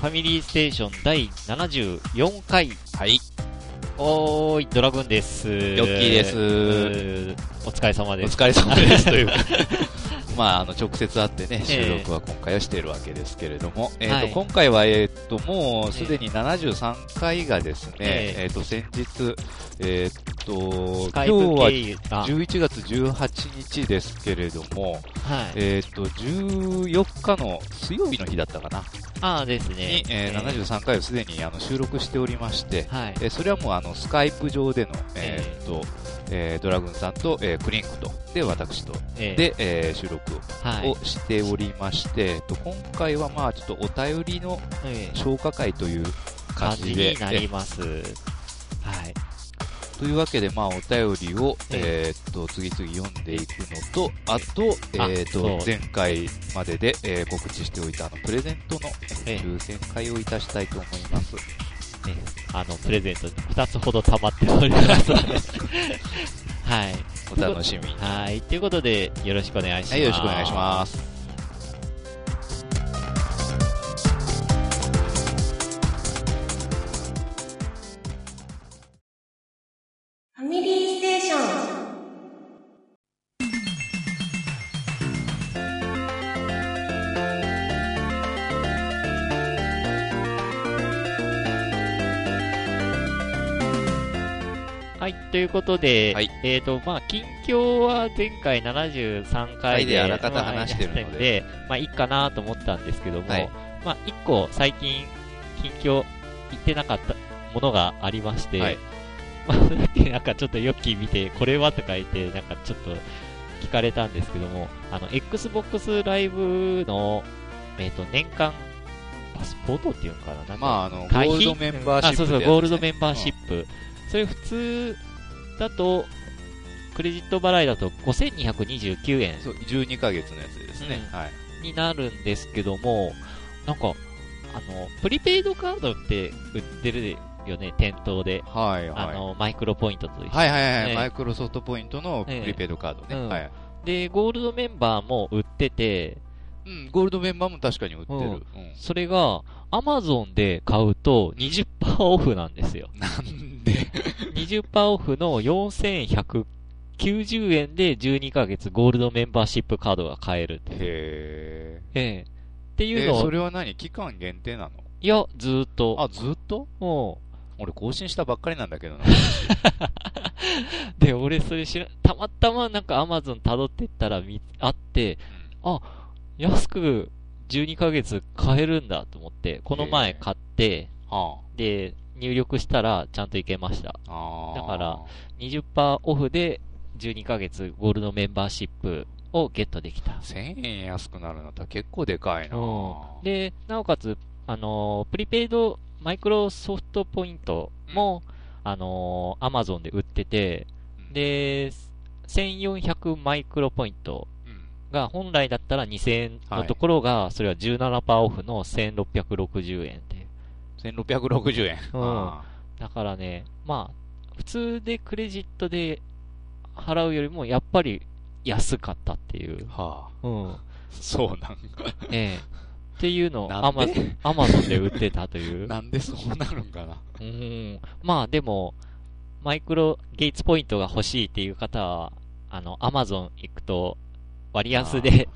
はい。ファミリーステーション第74回。はい。おーい、ドラグーンです。ヨッキーですお疲れ様おです。疲れ様です。というか。まあ、あの、直接会ってね、ええ。収録は今回はしているわけですけれども、えっ、と、はい。今回は、えっ、と、もうすでに73回がですね、ええ。えっ、と、先日、えっ、と、今日は経由あ11月18日ですけれども、はい。えっ、と、14日の水曜日の日だったかな、ああですね。に、。えー73回をすでにあの収録しておりまして、はい。えーそれはもうあのスカイプ上での、えーっとえードラグーンさんと、えークリンクと。で私と。えー、で、えー収録はい。をしておりまして、えっと今回はまあちょっとお便りのえー消化会という感感じじでになりえます。はい。というわけでまあお便りを、ええ。ーっと次々読んでいくのとあと,、えーっと前回までで、えー告知しておいたあのプレゼントの、ええ。抽選会をいたしたいと思います。ね、あの、プレゼント2つほど溜まっておりますので。はい。お楽しみに。はい。ということで、よろしくお願いします。はい、よろしくお願いします。い、ということで、はい。えっ、と、まあ、近況は前回73回で、はいであらかた話してるので。まあ話してまあ、いいかなと思ったんですけども、はい。まあ、一個最近、近況言ってなかったものがありまして、はい。まあ、さっきなんかちょっとヨッキー見て、これはとか言って、なんかちょっと聞かれたんですけども、あの、Xbox ライブの、えっ、と、年間パスポートっていうのかななんかまあ、あの、ゴ会費？ールドメンバーシップあ、そうそう、ゴールドメンバーシップ。それ普通だと、クレジット払いだと5229円そう、12ヶ月のやつですね。うんはい。になるんですけども、なんか、あの、プリペイドカードって売ってるよね、店頭で。はい、はい。あの、マイクロポイントと一緒にはいはいはい、ねマイクロソフトポイントのプリペイドカードね。ええうんはい。で、ゴールドメンバーも売ってて、うん、ゴールドメンバーも確かに売ってる。うんうん。それが、アマゾンで買うと20%オフなんですよ。なんで？20%オフの4190円で12ヶ月ゴールドメンバーシップカードが買える。へええってえ。えいうのを、それは何？期間限定なの？いや、ずーっと。あ、ずっと？も俺更新したばっかりなんだけどな。う、で、俺それ知ら、たまたまなんかアマゾン辿ってったら見、あって、安く12ヶ月買えるんだと思って、この前買って、はで、入力したらちゃんといけました。だから、20%オフで12ヶ月ゴールドメンバーシップをゲットできた。1000円安くなるのって結構でかいな。うんで、なおかつ、あのープリペイドマイクロソフトポイントも、あのーアマゾンで売ってて、うん、で、1400マイクロポイントうんが本来だったら2000円のところが、それは17%オフの1660円で。1660円。うんあだからね、まあ、普通でクレジットで払うよりも、やっぱり安かったっていうー。はあ。うん。そうなんか。ええ。っていうのをアマで？アマゾンで売ってたという。なんでそうなるんかな。うん。まあでも、マイクロゲイツポイントが欲しいっていう方は、あの、アマゾン行くと、割安で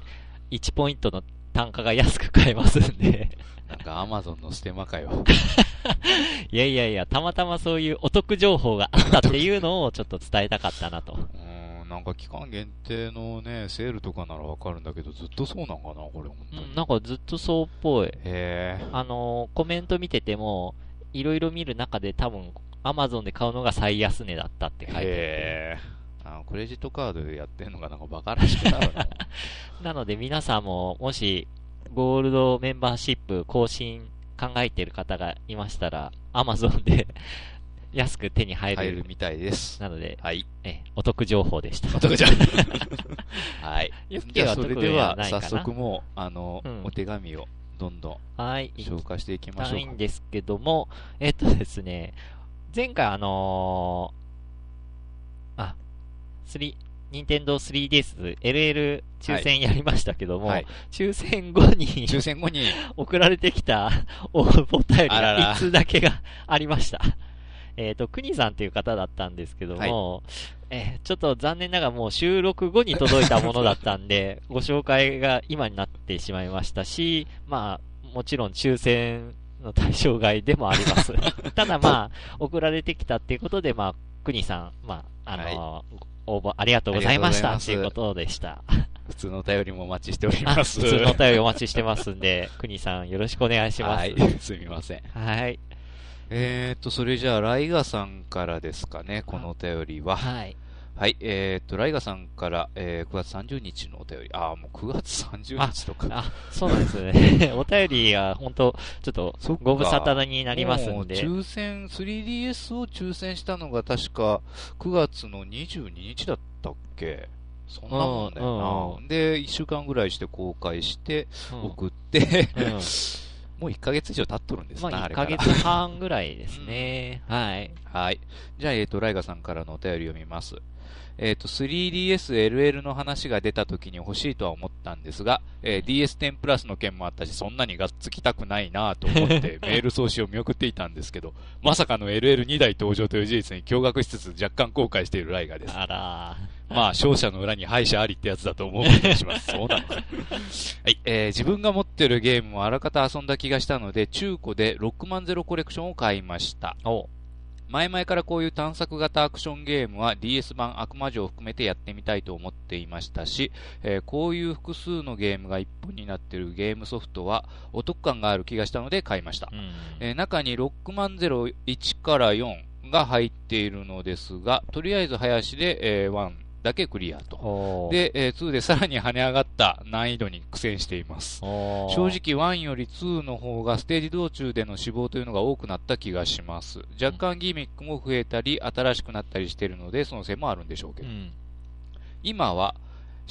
1ポイントの単価が安く買えますんで。なんかアマゾンのステマかよ。いやいやいや、たまたまそういうお得情報があったっていうのをちょっと伝えたかったなと。うん、なんか期間限定のね、セールとかならわかるんだけど、ずっとそうなんかな、これ、本当に。うん、なんかずっとそうっぽい。へえ。あのーコメント見てても、いろいろ見る中で多分、アマゾンで買うのが最安値だったって書いてあって。へえ。あのクレジットカードでやってんのがなんかバカらしくなるな。なので皆さんも、もし、ゴールドメンバーシップ更新考えてる方がいましたら、アマゾンで 安く手に入る。入るみたいです。なので、はい。え、お得情報でした。お得じゃん。はい。よっじゃあ、それでは。早速もう、あの、うんお手紙をどんどんはい。紹介していきましょうかたいん。ですけども、えっとですね、前回あのーあ、3、任天堂 3DS LL 抽選やりましたけども、はい。抽選後に抽選後に、送られてきた お便りが一通だけがありました。えっ、と、くにさんという方だったんですけども、えーちょっと残念ながらもう収録後に届いたものだったんで、ご紹介が今になってしまいましたし、まあ、もちろん抽選の対象外でもあります。ただまあ、送られてきたっていうことで、まあ、くにさん、まあ、あの応募ありがとうございましたということでした。普通のお便りもお待ちしておりあます。普通のお便りお待ちしてますんで、くにさんよろしくお願いします。はい。すみません。はい。えーと、それじゃあ、ライガさんからですかね、このお便りは。はい。はい、えーと、ライガさんから、えー9月30日のお便り。あー、もう9月30日とか。あ、そうなんですね。お便りが本当ちょっとご無沙汰になりますんで。抽選、3DS を抽選したのが確か9月の22日だったっけ？そんなもんだよな。うんうんで、1週間ぐらいして公開して、うん送って、うん もう1ヶ月以上経っとるんですな、まあ、1あれか月半ぐらいですね。はい。はい。じゃあ、えっ、と、ライガさんからのお便り読みます。えっ、と、3DSLL の話が出た時に欲しいとは思ったんですが、えー DS10 プラスの件もあったし、そんなにがっつきたくないなと思って メール送信を見送っていたんですけど、まさかの LL2 台登場という事実に驚愕しつつ若干後悔しているライガです。あらまあ、勝者の裏に敗者ありってやつだと思う気がします。そうなのか。はい、えー自分が持ってるゲームをあらかた遊んだ気がしたので、中古でロックマンゼロコレクションを買いました。お前々からこういう探索型アクションゲームは DS 版悪魔城を含めてやってみたいと思っていましたし、えーこういう複数のゲームが一本になっているゲームソフトはお得感がある気がしたので買いました。うん。えー中にロックマンゼロ1から4が入っているのですが、とりあえず林で、えー1だけクリアと。で、えー2でさらに跳ね上がった難易度に苦戦しています。正直1より2の方がステージ道中での死亡というのが多くなった気がします。若干ギミックも増えたり、新しくなったりしているので、そのせいもあるんでしょうけど。うん。今は、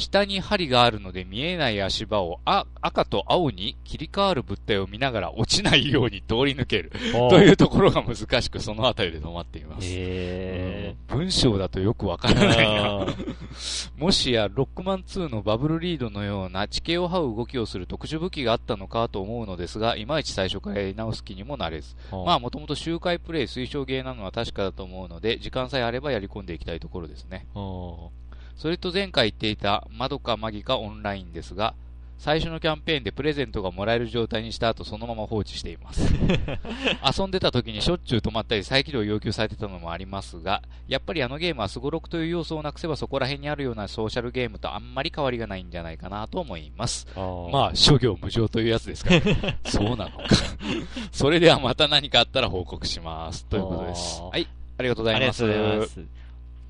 下に針があるので見えない足場をあ赤と青に切り替わる物体を見ながら落ちないように通り抜ける というところが難しくそのあたりで止まっています。へうん文章だとよくわかー。らないな。もしや、ロックマン2のバブルリードのような地形を這う動きをする特殊武器があったのかと思うのですが、いまいち最初からやり直す気にもなれず。まあ、もともと周回プレイ推奨ゲーなのは確かだと思うので、時間さえあればやり込んでいきたいところですね。おそれと前回言っていた、窓かマギかオンラインですが、最初のキャンペーンでプレゼントがもらえる状態にした後、そのまま放置しています。遊んでた時にしょっちゅう止まったり再起動を要求されてたのもありますが、やっぱりあのゲームはスゴロクという要素をなくせばそこら辺にあるようなソーシャルゲームとあんまり変わりがないんじゃないかなと思います。ーまあ、諸行無常というやつですから、そうなのか。それではまた何かあったら報告します。ということです。はい、ありがとうございます。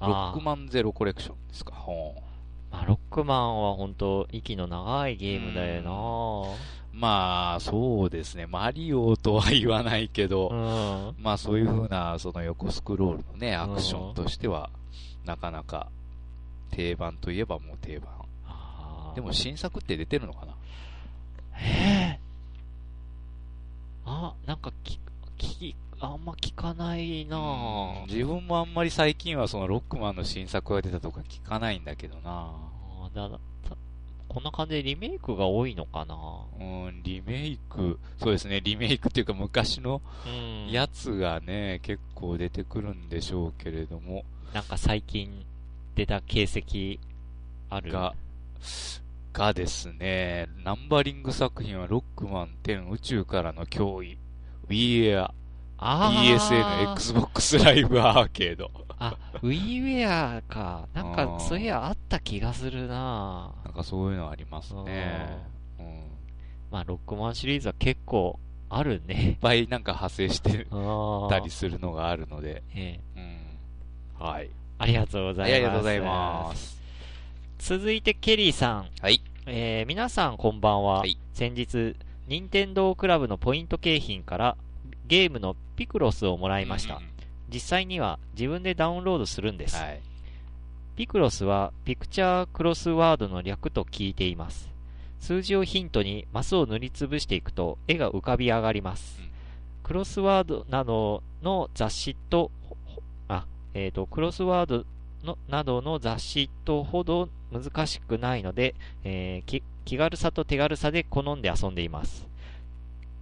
ロックマンゼロコレクションですか？まあ、ロックマンは本当息の長いゲームだよまあ、そうですね。マリオとは言わないけど。まあそういう風な、その横スクロールのね、アクションとしては、なかなか定番といえばもう定番。でも新作って出てるのかな？ええあ、なんかき、き、あんま聞かないなぁ。自分もあんまり最近はそのロックマンの新作が出たとか聞かないんだけどなあーだだたこんな感じでリメイクが多いのかなうん、リメイク、そうですね、リメイクっていうか昔のうん。やつがね、結構出てくるんでしょうけれども、なんか最近出た形跡ある？が、がですね、ナンバリング作品はロックマン10宇宙からの脅威、あー ESN、Xbox Live アーケード。あ、ウィーウェアか。なんかそういやあった気がするななんかそういうのありますね。うん。いっまあ、ロックマンシリーズは結構あるね。ぱいなんか派生してたりするのがあるので、ええうん。はい。ありがとうございます。ありがとうございます。続いて、ケリーさん。はい。えー皆さんこんばんは。はい先日、任天堂クラブのポイント景品からゲームのピクロスをもらいました。うん実際には自分でダウンロードするんです。はい。ピクロスはピクチャークロスワードの略と聞いています。数字をヒントにマスを塗りつぶしていくと絵が浮かび上がります。うんクロスワードなどの雑誌と、あ、えっ、と、クロスワードのなどの雑誌とほど難しくないので、えーき気軽さと手軽さで好んで遊んでいます。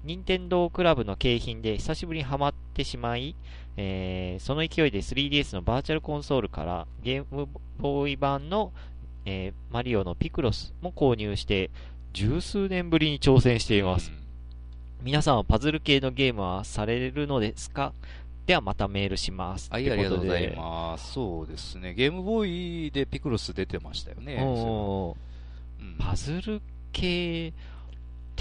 任天堂クラブの景品で久しぶりにハマってしまい、えーその勢いで 3DS のバーチャルコンソールからゲームボーイ版の、えーマリオのピクロスも購入して、十数年ぶりに挑戦しています。皆さんはパズル系のゲームはされるのですか？ではまたメールします。はい、ありがとうございす。ます。そうですね。ゲームボーイでピクロス出てましたよね。パズル系、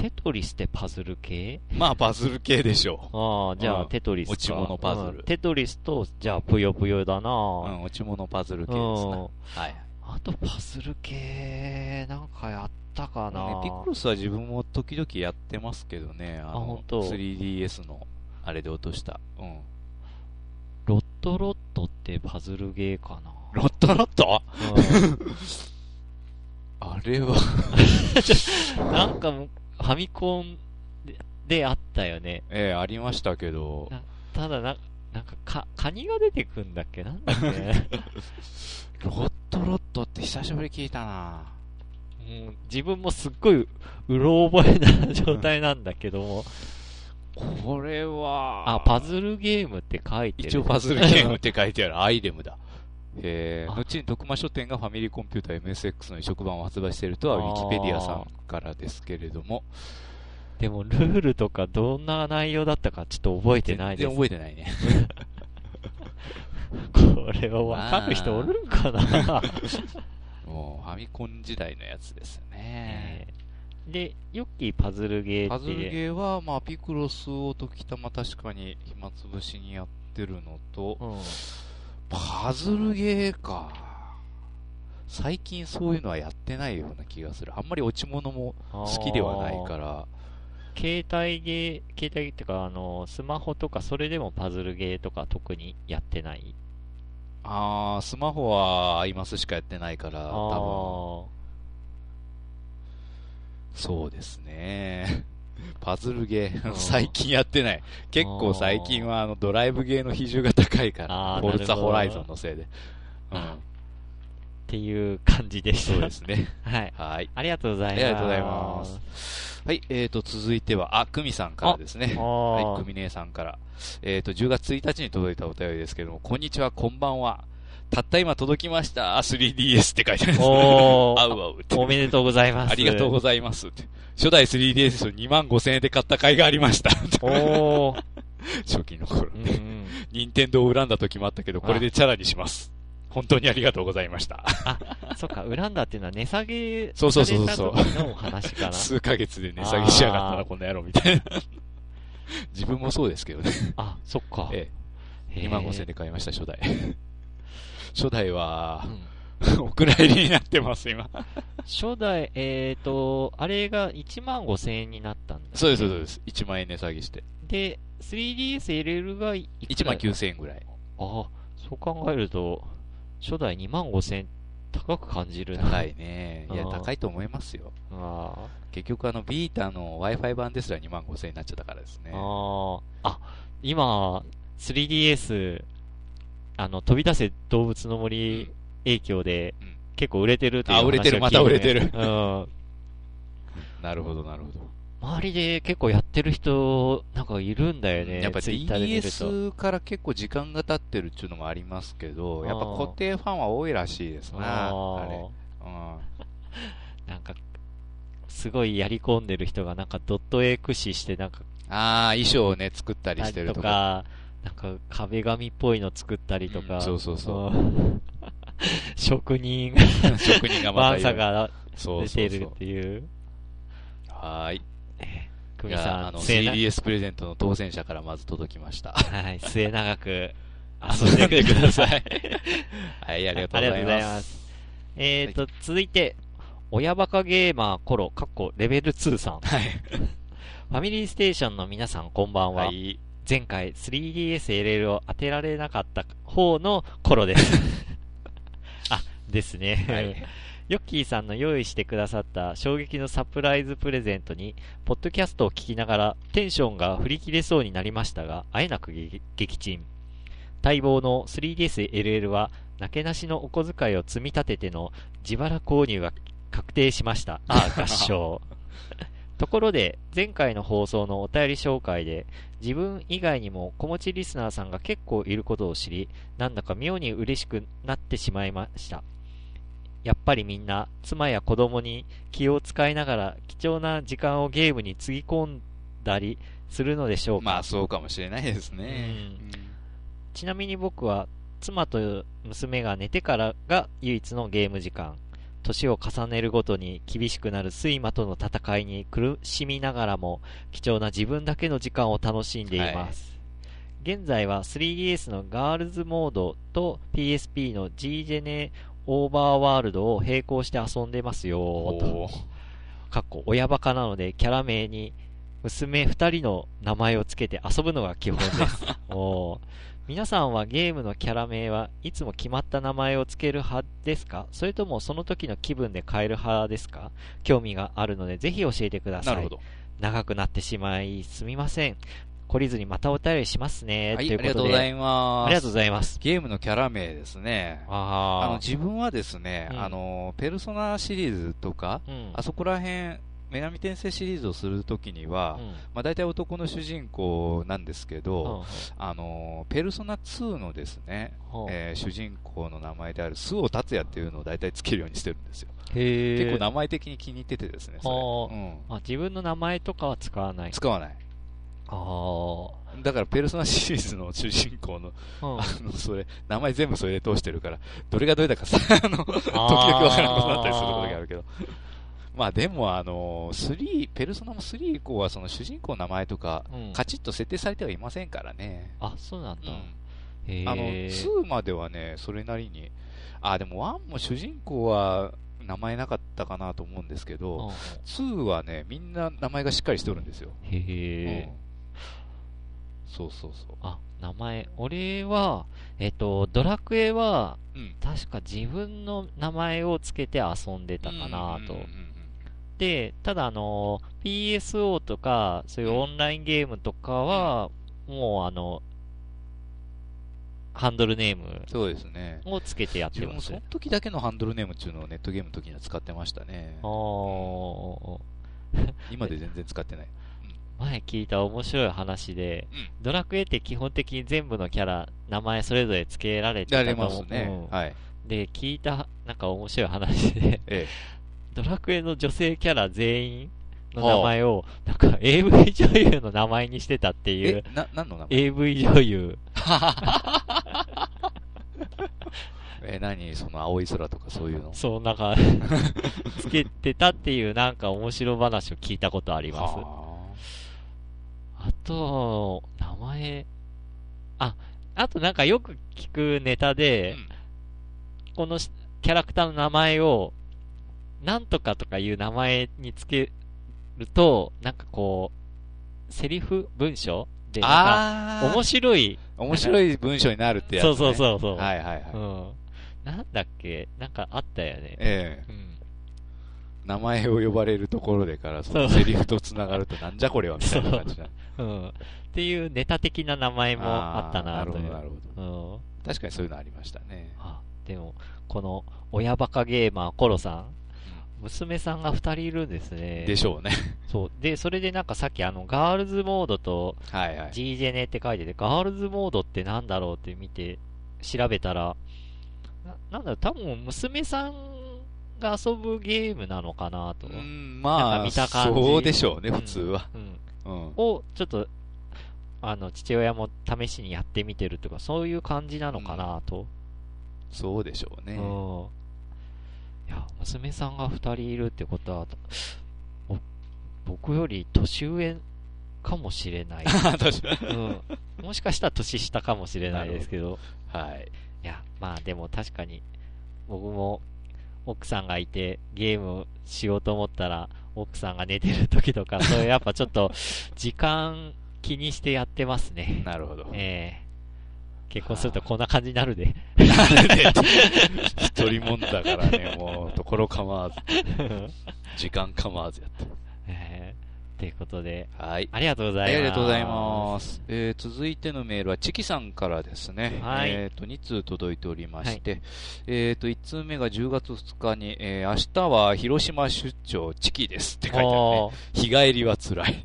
テトリスってパズル系？まあ、パズル系でしょああ、じゃあうんテトリスか。落ち物パズルうんテトリスと、じゃあぷよぷよだなう。うん、落ち物パズル系ですな。うんはい。あとパズル系、なんかやったかな。ね、ピクロスは自分も時々やってますけどね。あの、あ本当 3DS の、あれで落とした。うん。ロットロットってパズルゲーかな。ロットロット？うん あれは、なんかもう、ファミコンでであったよね。ええありましたけど、ただな、なんか、か、カニが出てくんだっけな？んだっけロットロットって久しぶり聞いたなうん自分もすっごい、うろ覚えな状態なんだけども。これは、あ、パズルゲームって書いてる。一応パズルゲームって書いてある。アイレムだ。えー、あ後に徳間書店がファミリーコンピューター MSX の移植版を発売しているとは、ウィキペディアさんからですけれども、でも、ルールとかどんな内容だったかちょっと覚えてないです。全然覚えてないね。これはわかる人おるんかな、もう、ファミコン時代のやつですね。えーで、ヨッキーパズルゲーって。パズルゲーは、まあ、ピクロスを時たま確かに暇つぶしにやってるのと、うん。パズルゲーか。最近そういうのはやってないような気がする。あんまり落ち物も好きではないから。携帯ゲー、携帯ってか、あの、スマホとか、それでもパズルゲーとか特にやってない？あー、スマホはアイマスしかやってないから、あ多分、そうですね。パズルゲー、うん 最近やってない。結構最近はあのドライブゲーの比重が高いから、フォルツァホライゾンのせいで。うん。っていう感じでした。そうですね。はい。はい。ありがとうございます。ありがとうございます。はい、えーと、続いては、あ、クミさんからですね。あはい、ークミ姉さんから。えーと、10月1日に届いたお便りですけども、こんにちは、こんばんは。たった今届きました。3DS って書いてあすね。おーあうあうって。おめでとうございます。ありがとうございますって。初代 3DS を2万5千円で買った甲斐がありました。おー。初期の頃ね。ん。任天堂を恨んだ時もあったけど、これでチャラにします。本当にありがとうございました。そっか、恨んだっていうのは値下げそうそうそうそうのお話かな。数ヶ月で値下げしやがったな、この野郎みたいな。自分もそうですけどね。あ、そっか。ええ、へー2万5千円で買いました、初代。初代はう、ん お蔵入りになってます、今。初代、えっ、と、あれが1万5千円になったんだ、そうです、そうです。1万円値下げして。で、3DSLL がいく1万らい9千円ぐらい。あそう考えると、初代2万5千円高く感じるな。高いね。いや、あー高いと思いますよ。あー結局、あの、ビータの Wi-Fi 版ですら2万5千円になっちゃったからですね。あー。あ、今、3DS、あの、飛び出せ動物の森影響で、うん結構売れてるっていう話をあ売れてるまた売れてるうん。なるほど、なるほど。周りで結構やってる人、なんかいるんだよね。やっぱ。DS から結構時間が経ってるっていうのもありますけど、やっぱ固定ファンは多いらしいですな、ああれ。ーうん。なんか、すごいやり込んでる人がなんかドット絵駆使してなんか、ああ、衣装をね、作ったりしてるととか。か、なんか壁紙っぽいの作ったりとか。うんそうそうそううん。職人 職人がまたいるサがそう出てるっていう。はーい。久美さん、あの、末な 3DS プレゼントの当選者からまず届きました。はい、末永く 遊遊んんででくださいい。。はい、ありがとうございま。ますす。えーと、続いて、親バカゲーマーコロ、かっこレベル2さん。はい。ファミリーステーションの皆さんこんばんは。はい。前回 3DSLL を当てられなかった方の頃です。あ、ですね。はい。ヨッキーさんの用意してくださった衝撃のサプライズプレゼントに、ポッドキャストを聞きながらテンションが振り切れそうになりましたが、あえなく撃撃沈。待望の 3DSLL はなけなしのお小遣いを積み立てての自腹購入が確定しました。ああ、合唱。ところで、前回の放送のお便り紹介で、自分以外にも子持ちリスナーさんが結構いることを知り、なんだか妙に嬉しくなってしまいました。やっぱりみんな、妻や子供に気を使いながら貴重な時間をゲームにつぎ込んだりするのでしょうか？まあ、そうかもしれないですね。ちなみに僕は妻と娘が寝てからが唯一のゲーム時間。年を重ねるごとに厳しくなる睡魔との戦いに苦しみながらも貴重な自分だけの時間を楽しんでいます。現在は 3DS のガールズモードと PSP の G ジェネオーバーワールドを並行して遊んでますよと。かっこ親バカなのでキャラ名に娘二人の名前をつけて遊ぶのが基本です。おー皆さんはゲームのキャラ名はいつも決まった名前をつける派ですか？それともその時の気分で変える派ですか？興味があるのでぜひ教えてください。なるほど。長くなってしまいすみません。懲りずにまたお便りしますね。はい、ということで。ありがとうございます。ありがとうございます。ゲームのキャラ名ですね。あの、あ自分はですね、うんあの、ペルソナシリーズとか、あ。うん。あそこら辺、女神転生シリーズをするときには、うん。まあ大体男の主人公なんですけど、うん。あの、ペルソナ2のですね、うん。えー主人公の名前である周防達也っていうのを大体つけるようにしてるんですよ。結構名前的に気に入っててですね、それ。あ、自分の名前とかは使わない。使わない。あだから、ペルソナシリーズの主人公の、あの、それ、名前全部それで通してるから、どれがどれだかさ、あの、時々わからなくなったりすることがあるけど。まあでも、あの、3、ペルソナも3以降は、その主人公の名前とか、うんカチッと設定されてはいませんからね。あ、そうなんだ。うん。あの、2まではね、それなりに、あ、でも1も主人公は名前なかったかなと思うんですけうんど、2はね、みんな名前がしっかりしておるんですよ。へえ。うんそうそうそう。あ、名前。俺は、えっと、ドラクエは、うん。確か自分の名前をつけて遊んでたかなとうんうんうんうん。で、ただあの、PSO とか、そういうオンラインゲームとかは、もうあの、ハンドルネームそうですね。をつけてやってます。その時だけのハンドルネームっていうのをネットゲームの時には使ってましたね今で全然使ってない。前聞いた面白い話で、うんドラクエって基本的に全部のキャラ、名前それぞれ付けられてたと思う。ますね。うんはい。で、聞いた、なんか面白い話で、えドラクエの女性キャラ全員の名前を、なんか AV 女優の名前にしてたってえ。いうえ、、な、何の名前？AV 女優。え、何その青い空とかそういうの？そう、なんか、つけてたっていうなんか面白話を聞いたことあります。はあと、名前、あ、あとなんかよく聞くネタあで、うんこのしキャラクターの名前を、なんとかとかいう名前につけると、なんかこう、セリフ文章で、なんか、面白い、面白い文章になるってやつ、ね。そうそうそうそう。はいはいはい。うん。なんだっけ？なんかあったよね。ええうん。名前を呼ばれるところでから、そのセリフと繋がるとなんじゃこれはみたいな感じな。うん。っていうネタ的な名前もあったなと。なるほどなるほど。うん。確かにそういうのありましたね。あ、でも、この、親バカゲーマーコロさん、娘さんが二人いるんですね。でしょうね。そう。で、それでなんかさっきあの、ガールズモードとはいはい。G ジェネって書いてて、ガールズモードってなんだろうって見て、調べたら、ななんだろう、多分娘さんが遊ぶゲームなのかなと。うん、まあ、か見た感じそうでしょうね、うん普通は。うん。うん。を、ちょっと、あの、父親も試しにやってみてるとか、そういう感じなのかなと。そうでしょうね。うん。いや、娘さんが二人いるってことは、お僕より年上かもしれない。うん。もしかしたら年下かもしれないですけど。はい。いや、まあでも確かに、僕も奥さんがいてゲームしようと思ったら、奥さんが寝てる時とか、そういうやっぱちょっと、時間気にしてやってますね。なるほど。ええ結婚するとこんな感じになるで。一人もんだからね、もう、ところ構わず、時間構わずやって。ええということで、はい。ありがとうござはいい、ます。ありがとうございます。えー続いてのメールは、チキさんからですね。はいえっ、と、2通届いておりまして、えっ、と、1通目が10月2日に、えー明日は広島出張チキですって書いてあるね。日帰りは辛い。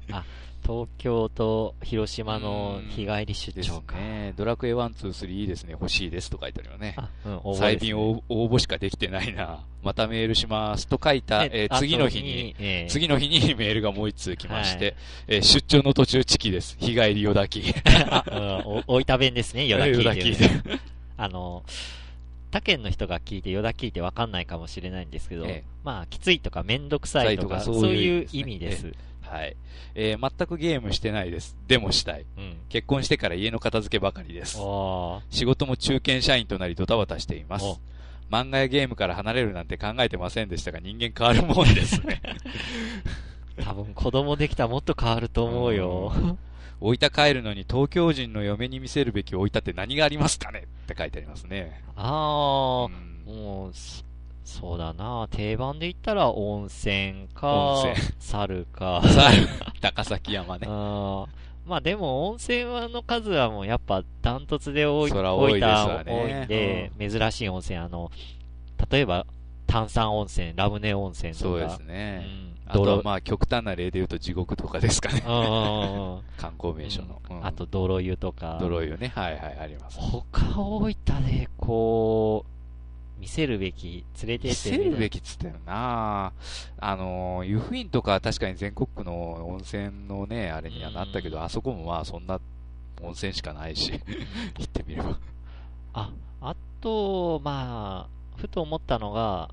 東京と広島のうん日帰り出張か。ね。ドラクエ1、2、3いいですね。欲しいですと書いてあるよね。あ、うん、応募ね近応応募しかできてないな。またメールしますと書いた、えー次の日に、、えー次の日に メールがもう一通来まして、はいえー出張の途中チキです。日帰りよだき。あ、うん、お大分弁ですね、よだきね。あの、他県の人が聞いて、よだきってわかんないかもしれないんですけど、ええまあ、きついとかめんどくさいとか、そういうそういう意味です。はい。えー全くゲームしてないです。でもしたい。うん。結婚してから家の片付けばかりです。仕事も中堅社員となりドタバタしていますお。漫画やゲームから離れるなんて考えてませんでしたが、人間変わるもんですね。多分子供できたらもっと変わると思うよ。大分帰るのに東京人の嫁に見せるべき大分って何がありますかね？って書いてありますね。あうあ、んもう、そそうだな。定番で言ったら温泉か、温泉猿か。さあ、高崎山ね。あーまあでも温泉の数はもうやっぱダントツで多い、そら多いですわ大分多いねんで、珍しい温泉、あの、例えば炭酸温泉、ラムネ温泉とか。そうですうね。ん。あとまあ極端な例で言うと地獄とかですかね。観光名所の。うんあと泥湯とか。泥湯ね。はいはい、あります。他大分でこう、見せるべき、連れて見ってせるべきっつったよなあの、湯布院とかは確かに全国区の温泉のね、あれにはなったけど、うんあそこもまあそんな温泉しかないし、行ってみれば。あ、あと、まあ、ふと思ったのが、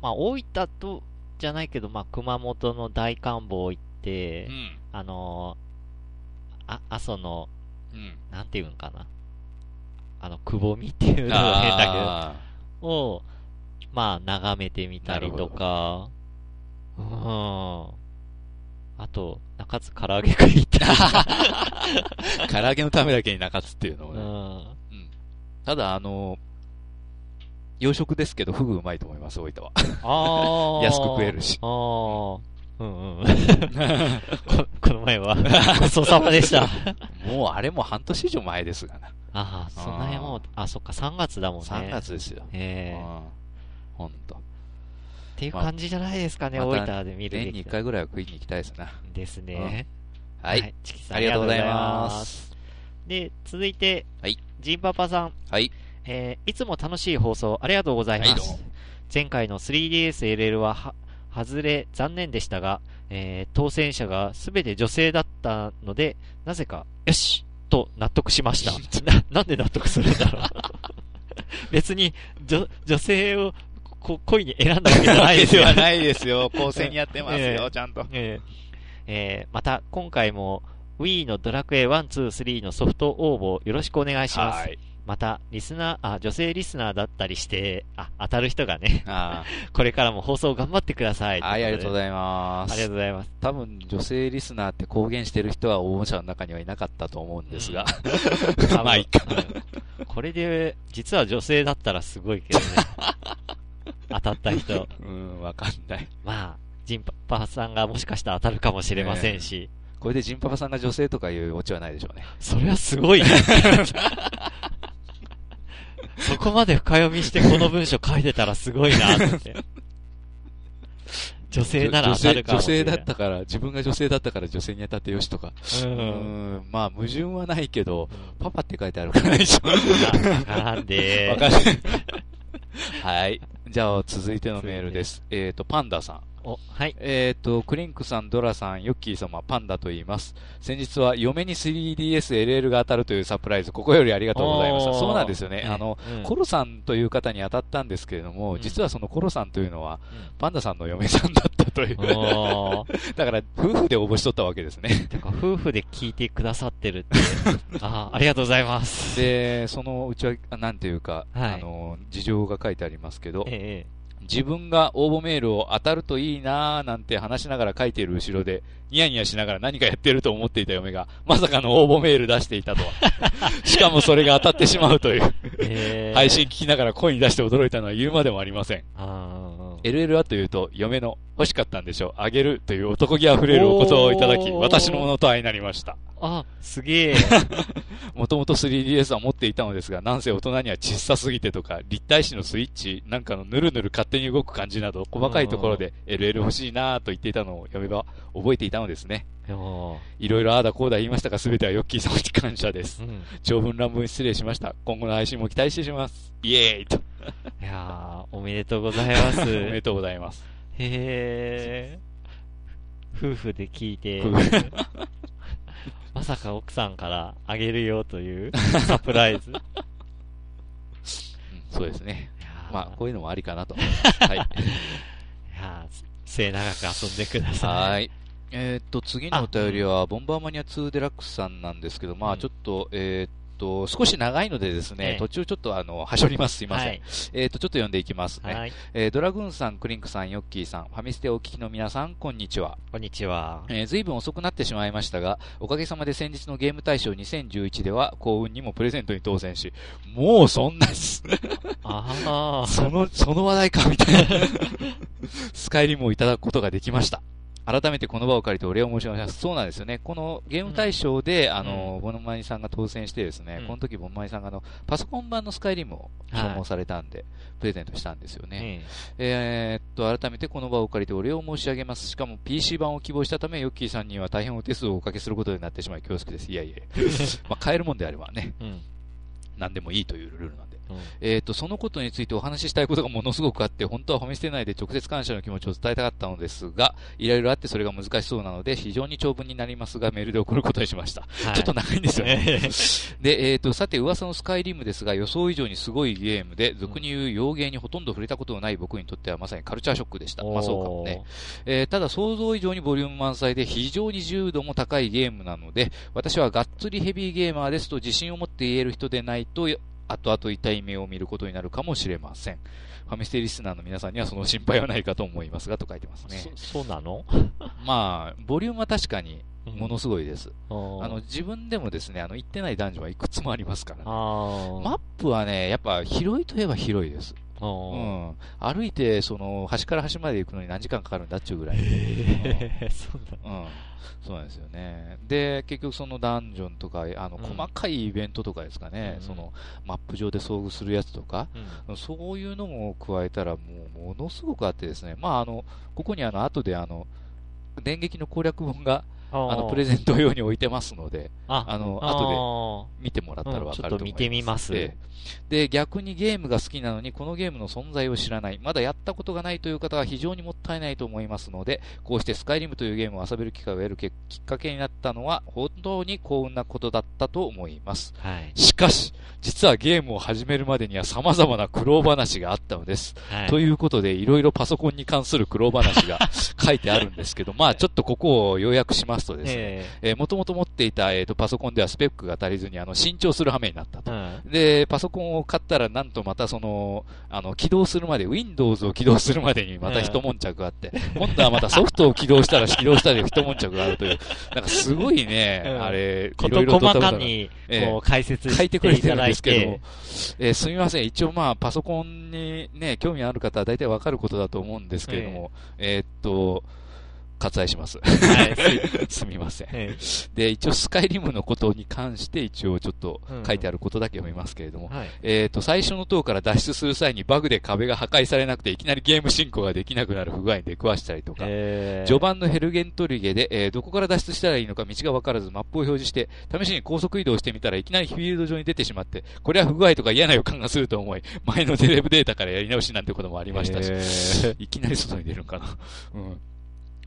まあ、大分と、じゃないけど、まあ、熊本の大観峰行って、うん。あのーあ、阿蘇の、うん。なんていうんかな。あの、くぼみっていうのが変だけあど、を、まあ、眺めてみたりとか、うん。あと、中津唐揚げ食いた 唐揚げのためだけに中津っていうのをね。うん。うんただ、あの、洋食ですけど、フグうまいと思います、大分は。ああ。安く食えるしああ。うんうん。ここの前は、ごちそうさまでした。もうあれも半年以上前ですがな。ああ、そんなにもう、あ、そっか、3月だもんね。3月ですよ。ええうんほんと。っていう感じじゃないですかね、ま大分で見る年に1回ぐらいは食いに行きたいですな。ですね。はい。チキさんありがとうございます。で、続いて、はい。ジンパパさん、はい。えーいつも楽しい放送ありがとうございます。はい前回の 3DSLL はは、外れ残念でしたが、えー当選者がすべて女性だったので、なぜか、よしと納得しました。な、なんで納得するんだろう。別に、女、女性を、こ、恋に選んだわけじゃないですよ。ではないですよ。公正にやってますええよ、ちゃんと。えーえーまた、今回も Wii のドラクエ1、2、3のソフト応募よろしくお願いします。はい。また、リスナー、あ、女性リスナーだったりして、あ、当たる人がね、あ これからも放送頑張ってください。あはい、ありがとうごいざいます。ありがとうございます。多分、女性リスナーって公言してる人は応募者の中にはいなかったと思うんですが。まあ、いいか。うんこれで、実は女性だったらすごいけどね。当たった人。うん、わかんない。まあ、ジンパパさんがもしかしたら当たるかもしれませんし。これでジンパパさんが女性とかいうオチはないでしょうね。それはすごいね。そこまで深読みしてこの文章書いてたらすごいなって。女性なら当たるかも女性女性しれない。だったから、自分が女性だったから女性に当たってよしとか。う。うんん、まあ、矛盾はないけど、パパって書いてあるからでしょ。わからんでわかんない。はい。じゃあ、続いてのメールです。えっ、と、パンダさん。お、はい。えっ、と、クリンクさん、ドラさん、ヨッキー様、パンダと言います。先日は嫁に 3DSLL が当たるというサプライズ、ここよりありがとうございました。そうなんですよね。あの、うんコロさんという方に当たったんですけれども、うん実はそのコロさんというのは、うんパンダさんの嫁さんだったという。だから、夫婦で応募しとったわけですね。てか、夫婦で聞いてくださってるって。ああ、ありがとうございます。で、そのうちは、あなんていうか、はいあの、事情が書いてありますけど、え自分が応募メールを当たるといいなーなんて話しながら書いている後ろで、ニヤニヤしながら何かやってると思っていた嫁が、まさかの応募メール出していたとは。しかもそれが当たってしまうという。えええ配信聞きながら声に出して驚いたのは言うまでもありません。あ LL はというと、嫁の欲しかったんでしょう。あげるという男気あふれるお言葉をいただき、私のものと相なりました。あ、すげえ。もともと 3DS は持っていたのですが、なんせ大人には小さすぎてとか、立体視のスイッチなんかのぬるぬる勝手に動く感じなど、細かいところで LL 欲しいなぁと言っていたのを嫁が覚えていたのですね。いろいろああだこうだ言いましたが、すべてはヨッキー様に感謝ですう。ん。長文乱文失礼しました。今後の配信も期待してします。イエーイと。いやーおめでとうございます。おめでとうございます。へー。夫婦で聞いてまさか奥さんからあげるよというサプライズ。そうですね。まあ、こういうのもありかなと思います。はい。いやー末永く遊んでください。はい。えーっと、次のお便りは、ボンバーマニア2デラックスさんなんですけど、まあ、うんちょっと、えーっと、少し長いのでですね、ええ途中ちょっとあの、はしょります。すいません。はい。えーっと、ちょっと読んでいきますね。はい。えードラグーンさん、クリンクさん、ヨッキーさん、ファミステお聞きの皆さん、こんにちは。こんにちは。えー、ずいぶん遅くなってしまいましたが、おかげさまで先日のゲーム大賞2011では幸運にもプレゼントに当選し、もうそんなす、ああ。その、その話題かみたいな、スカイリムをいただくことができました。改めてこの場を借りてお礼を申し上げます。そうなんですよね。このゲーム大賞で、あの、ボンマニさんが当選してですね、うんこの時ボンマニさんがあの、パソコン版のスカイリムを消耗されたんで、プレゼントしたんですよね。ええーっと、改めてこの場を借りてお礼を申し上げます。しかも PC 版を希望したため、ヨッキーさんには大変お手数をおかけすることになってしまい恐縮です。いやいや まあ、買えるもんであればね、えうん。何でもいいというルールなんで。うんえーと、そのことについてお話ししたいことがものすごくあって、本当はファミステ内で直接感謝の気持ちを伝えたかったのですが、いろいろあってそれが難しそうなので、非常に長文になりますが、メールで送ることにしました。はいちょっと長いんですよね。で、えっ、と、さて、噂のスカイリムですが、予想以上にすごいゲームで、俗に言う洋芸にほとんど触れたことのない僕にとってはまさにカルチャーショックでした。まあそうかもね。えーただ想像以上にボリューム満載で非常に自由度も高いゲームなので、私はがっつりヘビーゲーマーですと自信を持って言える人でないと、後々痛い目を見ることになるかもしれません。ファミステリスナーの皆さんにはその心配はないかと思いますが、と書いてますね。そ そうなの？まあ、ボリュームは確かにものすごいです。ああの、自分でもですね、あの、行ってないダンジョンはいくつもありますからね。マップはね、やっぱ広いといえば広いです。あうーん。歩いて、その、端から端まで行くのに何時間かかるんだっちゅうぐらい。へえ そううん。そうなんですよね。で、結局そのダンジョンとか、あの、うん。細かいイベントとかですかね、うん。その、マップ上で遭遇するやつとか、うん。そういうのも加えたら、もう、ものすごくあってですね、まあ、あの、ここにあの、後であの、電撃の攻略本が、あの、プレゼント用に置いてますので、ああの、後後で見てもらったらわかると思います。うんちょっと見てみますええで、逆にゲームが好きなのに、このゲームの存在を知らない、まだやったことがないという方は非常にもったいないと思いますので、こうしてスカイリムというゲームを遊べる機会を得るききっかけになったのは、本当に幸運なことだったと思います。はい。しかし、実はゲームを始めるまでには様々な苦労話があったのです。はい。ということで、いろいろパソコンに関する苦労話が書いてあるんですけど、まあちょっとここを要約しますとですね、ええ。ー、もともと持っていた、えー、とパソコンではスペックが足りずにあの新調する羽目になったと。えうん。で、パソコンを買ったら、なんとまたその、あの、起動するまで、Windows を起動するまでにまた一悶着があって、今度はまたソフトを起動したら起動したで一悶着があるという、なんかすごいね、うん。あれ、いろいろと細かに、ええこう、解説書いして。てくれてるんですけどて、、えーすみません。一応まあ、パソコンにね、興味ある方は大体わかることだと思うんですけれども、えーっと、割愛します。はい。すみません。えで、一応スカイリムのことに関して一応ちょっとうん書いてあることだけ読みますけれども、えはい。えっ、と、最初の塔から脱出する際にバグで壁が破壊されなくていきなりゲーム進行ができなくなる不具合に出くわしたりとか、ええ序盤のヘルゲントリゲで、えーどこから脱出したらいいのか道が分からずマップを表示して、試しに高速移動してみたらいきなりフィールド上に出てしまって、これは不具合とか嫌な予感がすると思い、前のテレブデータからやり直しなんてこともありましたし、えいきなり外に出るんかな。うん。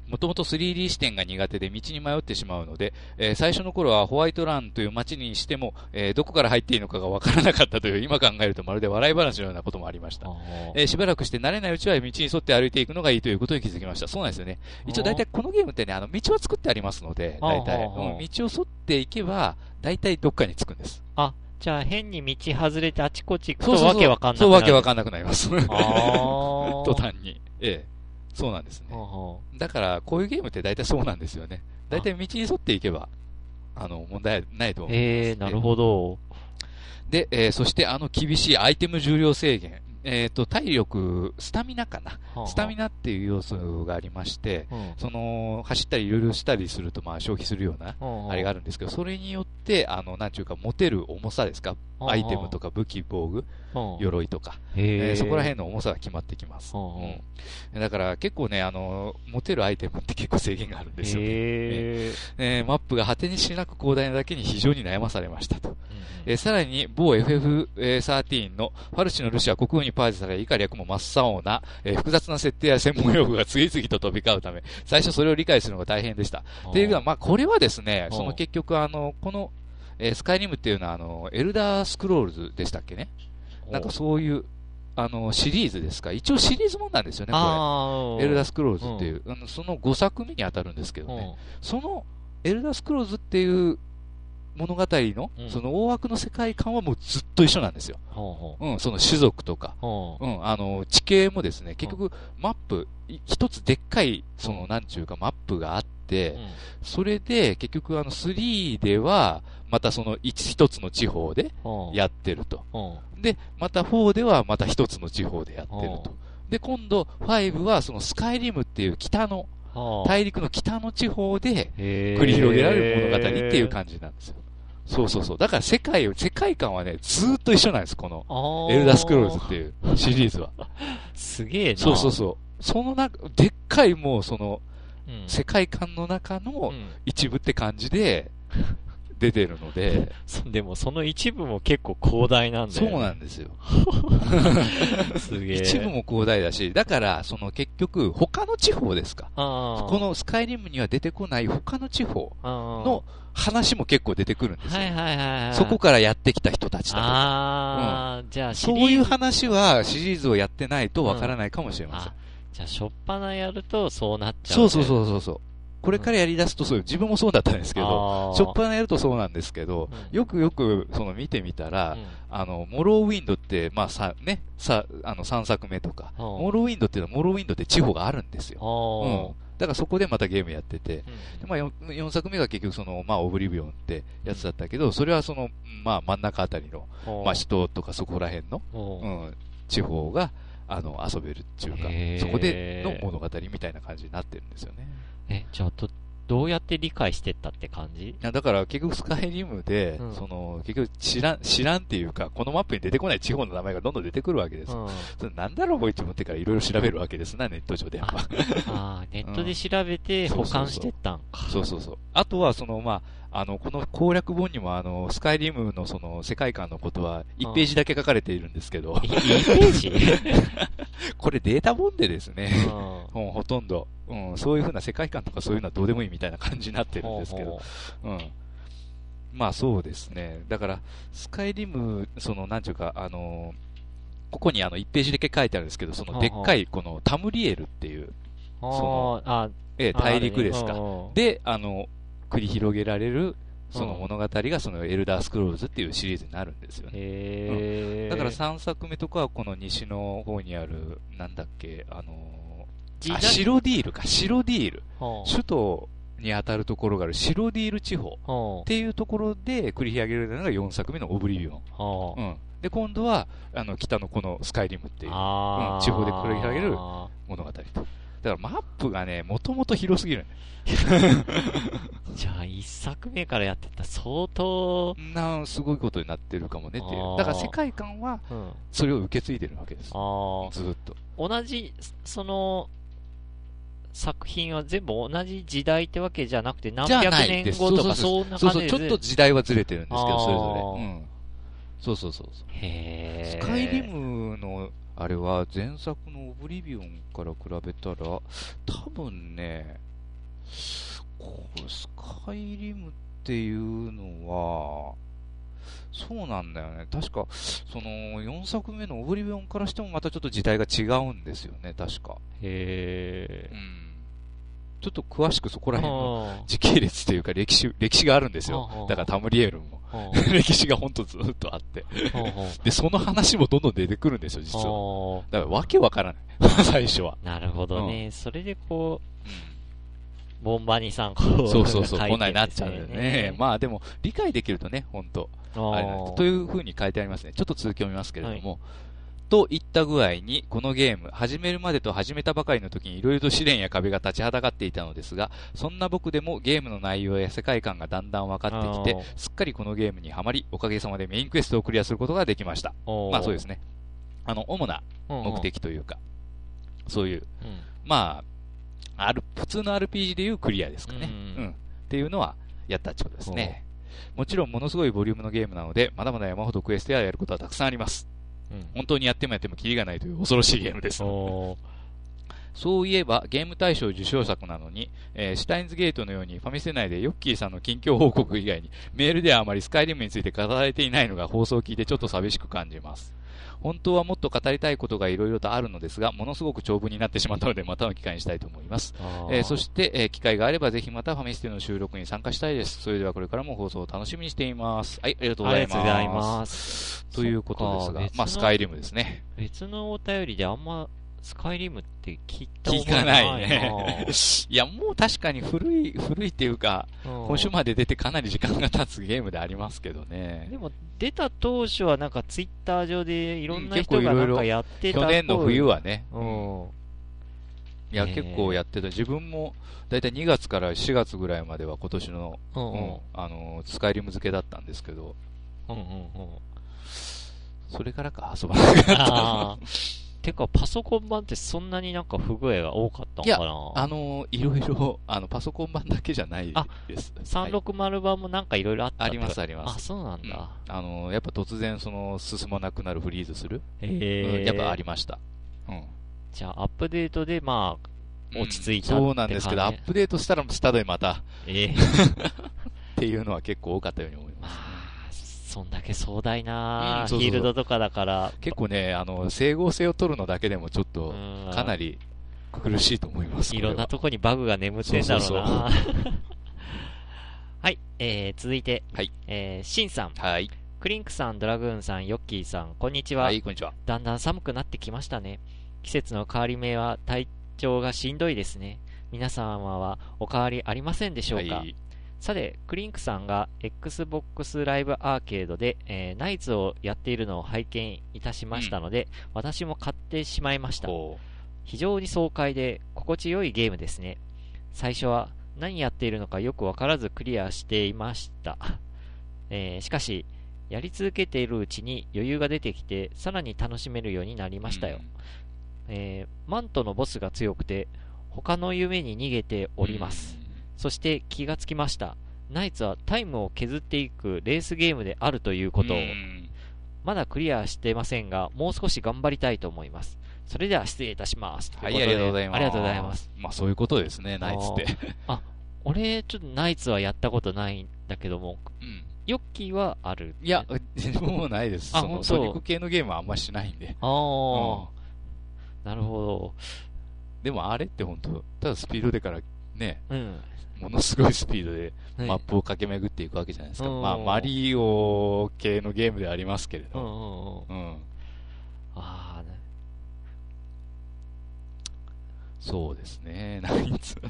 もともと 3D 視点が苦手で道に迷ってしまうので、えー最初の頃はホワイトランという街にしても、えーどこから入っていいのかがわからなかったという、今考えるとまるで笑い話のようなこともありました。えーしばらくして慣れないうちは道に沿って歩いていくのがいいということに気づきました。そうなんですよね。一応大体このゲームってね、あの、道は作ってありますので、大体、うん道を沿っていけば、大体どっかに着くんです。あ、じゃあ変に道外れてあちこち行くとわけわかんなくなそう、る。わけわかんなくなります。途端に。ええ。そうなんですね。ほうほだから、こういうゲームって大体そうなんですよね。大体道に沿っていけば、あの、問題ないとう思います。ええなるほど。で、えーそしてあの厳しいアイテム重量制限。えっ、と、体力、スタミナかな。はあスタミナっていう要素がありまして、うん。その、走ったりいろいろしたりすると、まあ、消費するような、うんあれがあるんですけど、それによって、あの、なんちゅうか、持てる重さですか、うんアイテムとか武器、防具、うん。鎧とか、えーそこら辺の重さが決まってきます。うん。だから、結構ね、あの、持てるアイテムって結構制限があるんですよね。えー。マップが果てにしなく広大なだけに非常に悩まされましたと。うんえーさらに、某 FF13 のファルシのルシア国王にパージされ、以下略も真っ青な、えー複雑な設定や専門用語が次々と飛び交うため、最初それを理解するのが大変でした。っていうのは、まあ、これはですね、うんその結局、あの、この、えースカイリムっていうのは、あの、エルダースクロールズでしたっけね？なんかそういう、あの、シリーズですか？一応シリーズもんなんですよね、こあれ。エルダースクロールズっていう、あのその5作目に当たるんですけどうんね。そのエルダースクロールズっていう物語の、うん。その大枠の世界観はもうずっと一緒なんですよ。ほうん、その種族とか、う。ん、あの、地形もですね、結局、マップ、い一つでっかい、その、うん。なんちゅうか、マップがあって、うん。それで、結局、あの、3では、またその一、一つの地方でやってると。う。んで、また4ではまた一つの地方でやってると。で、今度、5はそのスカイリムっていう北の、大陸の北の地方で繰り広げられる物語っていう感じなんですよ。そうそうそう。だから世界を、世界観はね、ずーっと一緒なんです、この、エルダースクロールズっていうシリーズは。すげえな。そうそうそう。その中、でっかいもうその、うん。世界観の中のうん一部って感じで 出てるので、そ でもその一部も結構広大なんだそうよ。なんですよ。すげえ。一部も広大だし、だから、その結局、他の地方ですか。このスカイリムには出てこない他の地方のの話も結構出てくるんですよ。はいはいはいはい。そこからやってきた人たちだとか。ああ、じゃあシそういう話はシリーズをやってないとわからないかもしれません。あ、じゃあ、しょっぱなやるとそうなっちゃう、そうそうう。そうそうそう。これからやり出すとそう、自分もそうだったんですけど、どしょっぱなやるとそうなんですけど、うん。よくよくその見てみたら、あの、モローウィンドって、まあさ、ね、さ、あの3作目とか、うん。モローウィンドっていうのはモローウィンドって地方があるんですよ。あうん。だからそこでまたゲームやってて、まあ 4, 4作目が結局その、まあオブリビオンってやつだったけど、それはその、まあ真ん中あたりの、うん。まあ人とかそこら辺の、うん。うん、地方が、あの、遊べるっていうかそこでの物語みたいな感じになってるんですよね。え、じゃあど、どうやって理解してったって感じ？いやだから結局スカイリムで、うんその、結局知らん、知らんっていうか、このマップに出てこない地方の名前がどんどん出てくるわけです。うん。それなんだろうこいつ思ってからいろいろ調べるわけですな、ネット上でやっぱ。ああ、ネットで調べてうん保管してったんか。そうそうそう。あとは、その、まあ、あの、この攻略本にも、あの、スカイリムのその世界観のことは、1ページだけ書かれているんですけど。い、いいページ？これデータ本でですね、うん。もうほとんど、うん、そういう風な世界観とかそういうのはどうでもいいみたいな感じになってるんですけど、ほうう。ん。まあそうですね。だから、スカイリム、その、なんていうか、あの、ここにあの、1ページだけ書いてあるんですけど、その、でっかい、この、タムリエルっていう、そあーあ、ええ大陸ですか。で、あの、繰り広げられる、そのうん物語が、その、エルダースクロールズっていうシリーズになるんですよね。へえ。だから3作目とかは、この西の方にある、なんだっけ、あの時代あ、白ディールか、白ディール。首都に当たるところがある白ディール地方。っていうところで繰り広げられたのが4作目のオブリビオン。ほううん。で、今度は、あの、北のこのスカイリムっていううん地方で繰り広げる物語と。だからマップがね、もともと広すぎるね。じゃあ、一作目からやってた相当、な、すごいことになってるかもねっていう。だから世界観は、うん。それを受け継いでるわけです。あずーっと。あ、同じ、その、作品は全部同じ時代ってわけじゃなくて、何百年後とか、そそんなそうそう、感じで。ちょっと時代はずれてるんですけど、それぞれ。うん。そうそうそうそう。へースカイリムの、あれは前作のオブリビオンから比べたら、多分ね、こうスカイリムっていうのは、そうなんだよね。確か、その、4作目のオブリビオンからしてもまたちょっと時代が違うんですよね、確か。へうん。ちょっと詳しくそこらー辺のは時系列というか歴史、歴史があるんです。よだからタムリエルも。歴史がほんとずっとあって。で、その話もどんどん出てくるんですよ、実は。だからわけわからない。最初は。あなるほどね。それでこうう、ボンバニさん、こんう、そうそうそう、こんなになっちゃうんだよね。まあでも、理解できるとね、ほんと。ああれというふうに書いてありますね。ちょっと続きを見ますけれども、といった具合に、このゲーム、始めるまでと始めたばかりの時に色々と試練や壁が立ちはだかっていたのですが、そんな僕でもゲームの内容や世界観がだんだん分かってきてすっかりこのゲームにはまり、おかげさまでメインクエストをクリアすることができました。まあそうですね。ね。あの、主な目。的というか、そういう、うんまあ、ある、普通の RPG でいうクリアですかね。ううんん。っていうのは、やったってことですね。もちろん、ものすごいボリュームのゲームなので、まだまだ山ほどクエストややることはたくさんあります。うん本当にやってもやってもキリがないという恐ろしいゲームです。そういえば、ゲーム大賞受賞作なのに、えーシュタインズゲートのようにファミステ内でヨッキーさんの近況報告以外に、メールではあまりスカイリムについて語られていないのが放送を聞いてちょっと寂しく感じます。本当はもっと語りたいことがいろいろとあるのですが、ものすごく長文になってしまったので、またの機会にしたいと思います。えーそして、えー機会があればぜひまたファミステの収録に参加したいです。それではこれからも放送を楽しみにしています。はい、ありがとうごあざいます。りがとうございます。ということですがまあ、スカイリムですね。別のお便りであんま、スカイリムって聞いた覚え聞かないねな。いや、もう確かに古い、古いっていうか、うん今週まで出てかなり時間が経つゲームでありますけどねで。も、出た当初はなんかツイッター上でいろんなうん人がないんかやってたっぽい。去年の冬はね。うん。いや、結構やってた。自分も、だいたい2月から4月ぐらいまでは今年の、うんうん。うんあの、スカイリム付けだったんですけど、うんうんうん。それからか遊ばなかった。ああ。てか、パソコン版ってそんなになんか不具合が多かったのかな？あの、いろいろ、あの、パソコン版だけじゃないあです。はい360版もなんかいろいろあったあります、あありまあ、す。そうなんうんだ。あの、やっぱ突然、その、進まなくなるフリーズする、へえ。うんやっぱありました。うん。じゃあ、アップデートで、まあ、落ち着いたうんそうなんですけど、アップデートしたらスタでまたええ っていうのは結構多かったように思いまます、ね。あ、そんだけ壮大なフィールドとかだから、結構ね、あの、整合性を取るのだけでもちょっと、うんかなり苦しいと思います。いろんなことこにバグが眠ってんだろうな。そうそう はい、えー、続いて、はいえー、シンさん。はい。クリンクさん、ドラグーンさん、ヨッキーさん、こんにちは。はい、こんにちは。だんだん寒くなってきましたね。季節の変わり目は体調がしんどいですね。皆様はお変わりありませんでしょうか、はい。さて、クリンクさんが Xbox ライブアーケードで、えーナイツをやっているのを拝見いたしましたので、私も買ってしまいました。こ非常に爽快で心地よいゲームですね。最初は何やっているのかよくわからずクリアしていました。えーしかし、やり続けているうちに余裕が出てきて、さらに楽しめるようになりうましたよ。うんえーマントのボスが強くて、他の夢に逃げております。。そして気がつきました。ナイツはタイムを削っていくレースゲームであるということを、うんまだクリアしてませんが、もう少し頑張りたいと思います。それでは失礼いたします。はい、ありがとうございます。ありがとうございます。。まあ、そういうことですね、ナイツって。俺、ちょっとナイツはやったことないんだけども、うん。ヨッキーはある？いや、もないです。そのあ本当ソニック系のゲームはあんましないんで。ああ、なるほでもあれって本当ただスピードでからね、ど。うん。ものすごいスピードでねマップを駆け巡っていくわけじゃないですか。うんまあ、マリオ系のゲームではありますけれど。うん。ああ、ねそうですね。ナイツ。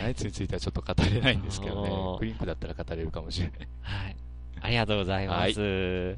ナイツについてはちょっと語れないんですけどあねー。クリンクだったら語れるかもしれない。はい。ありがとうございます。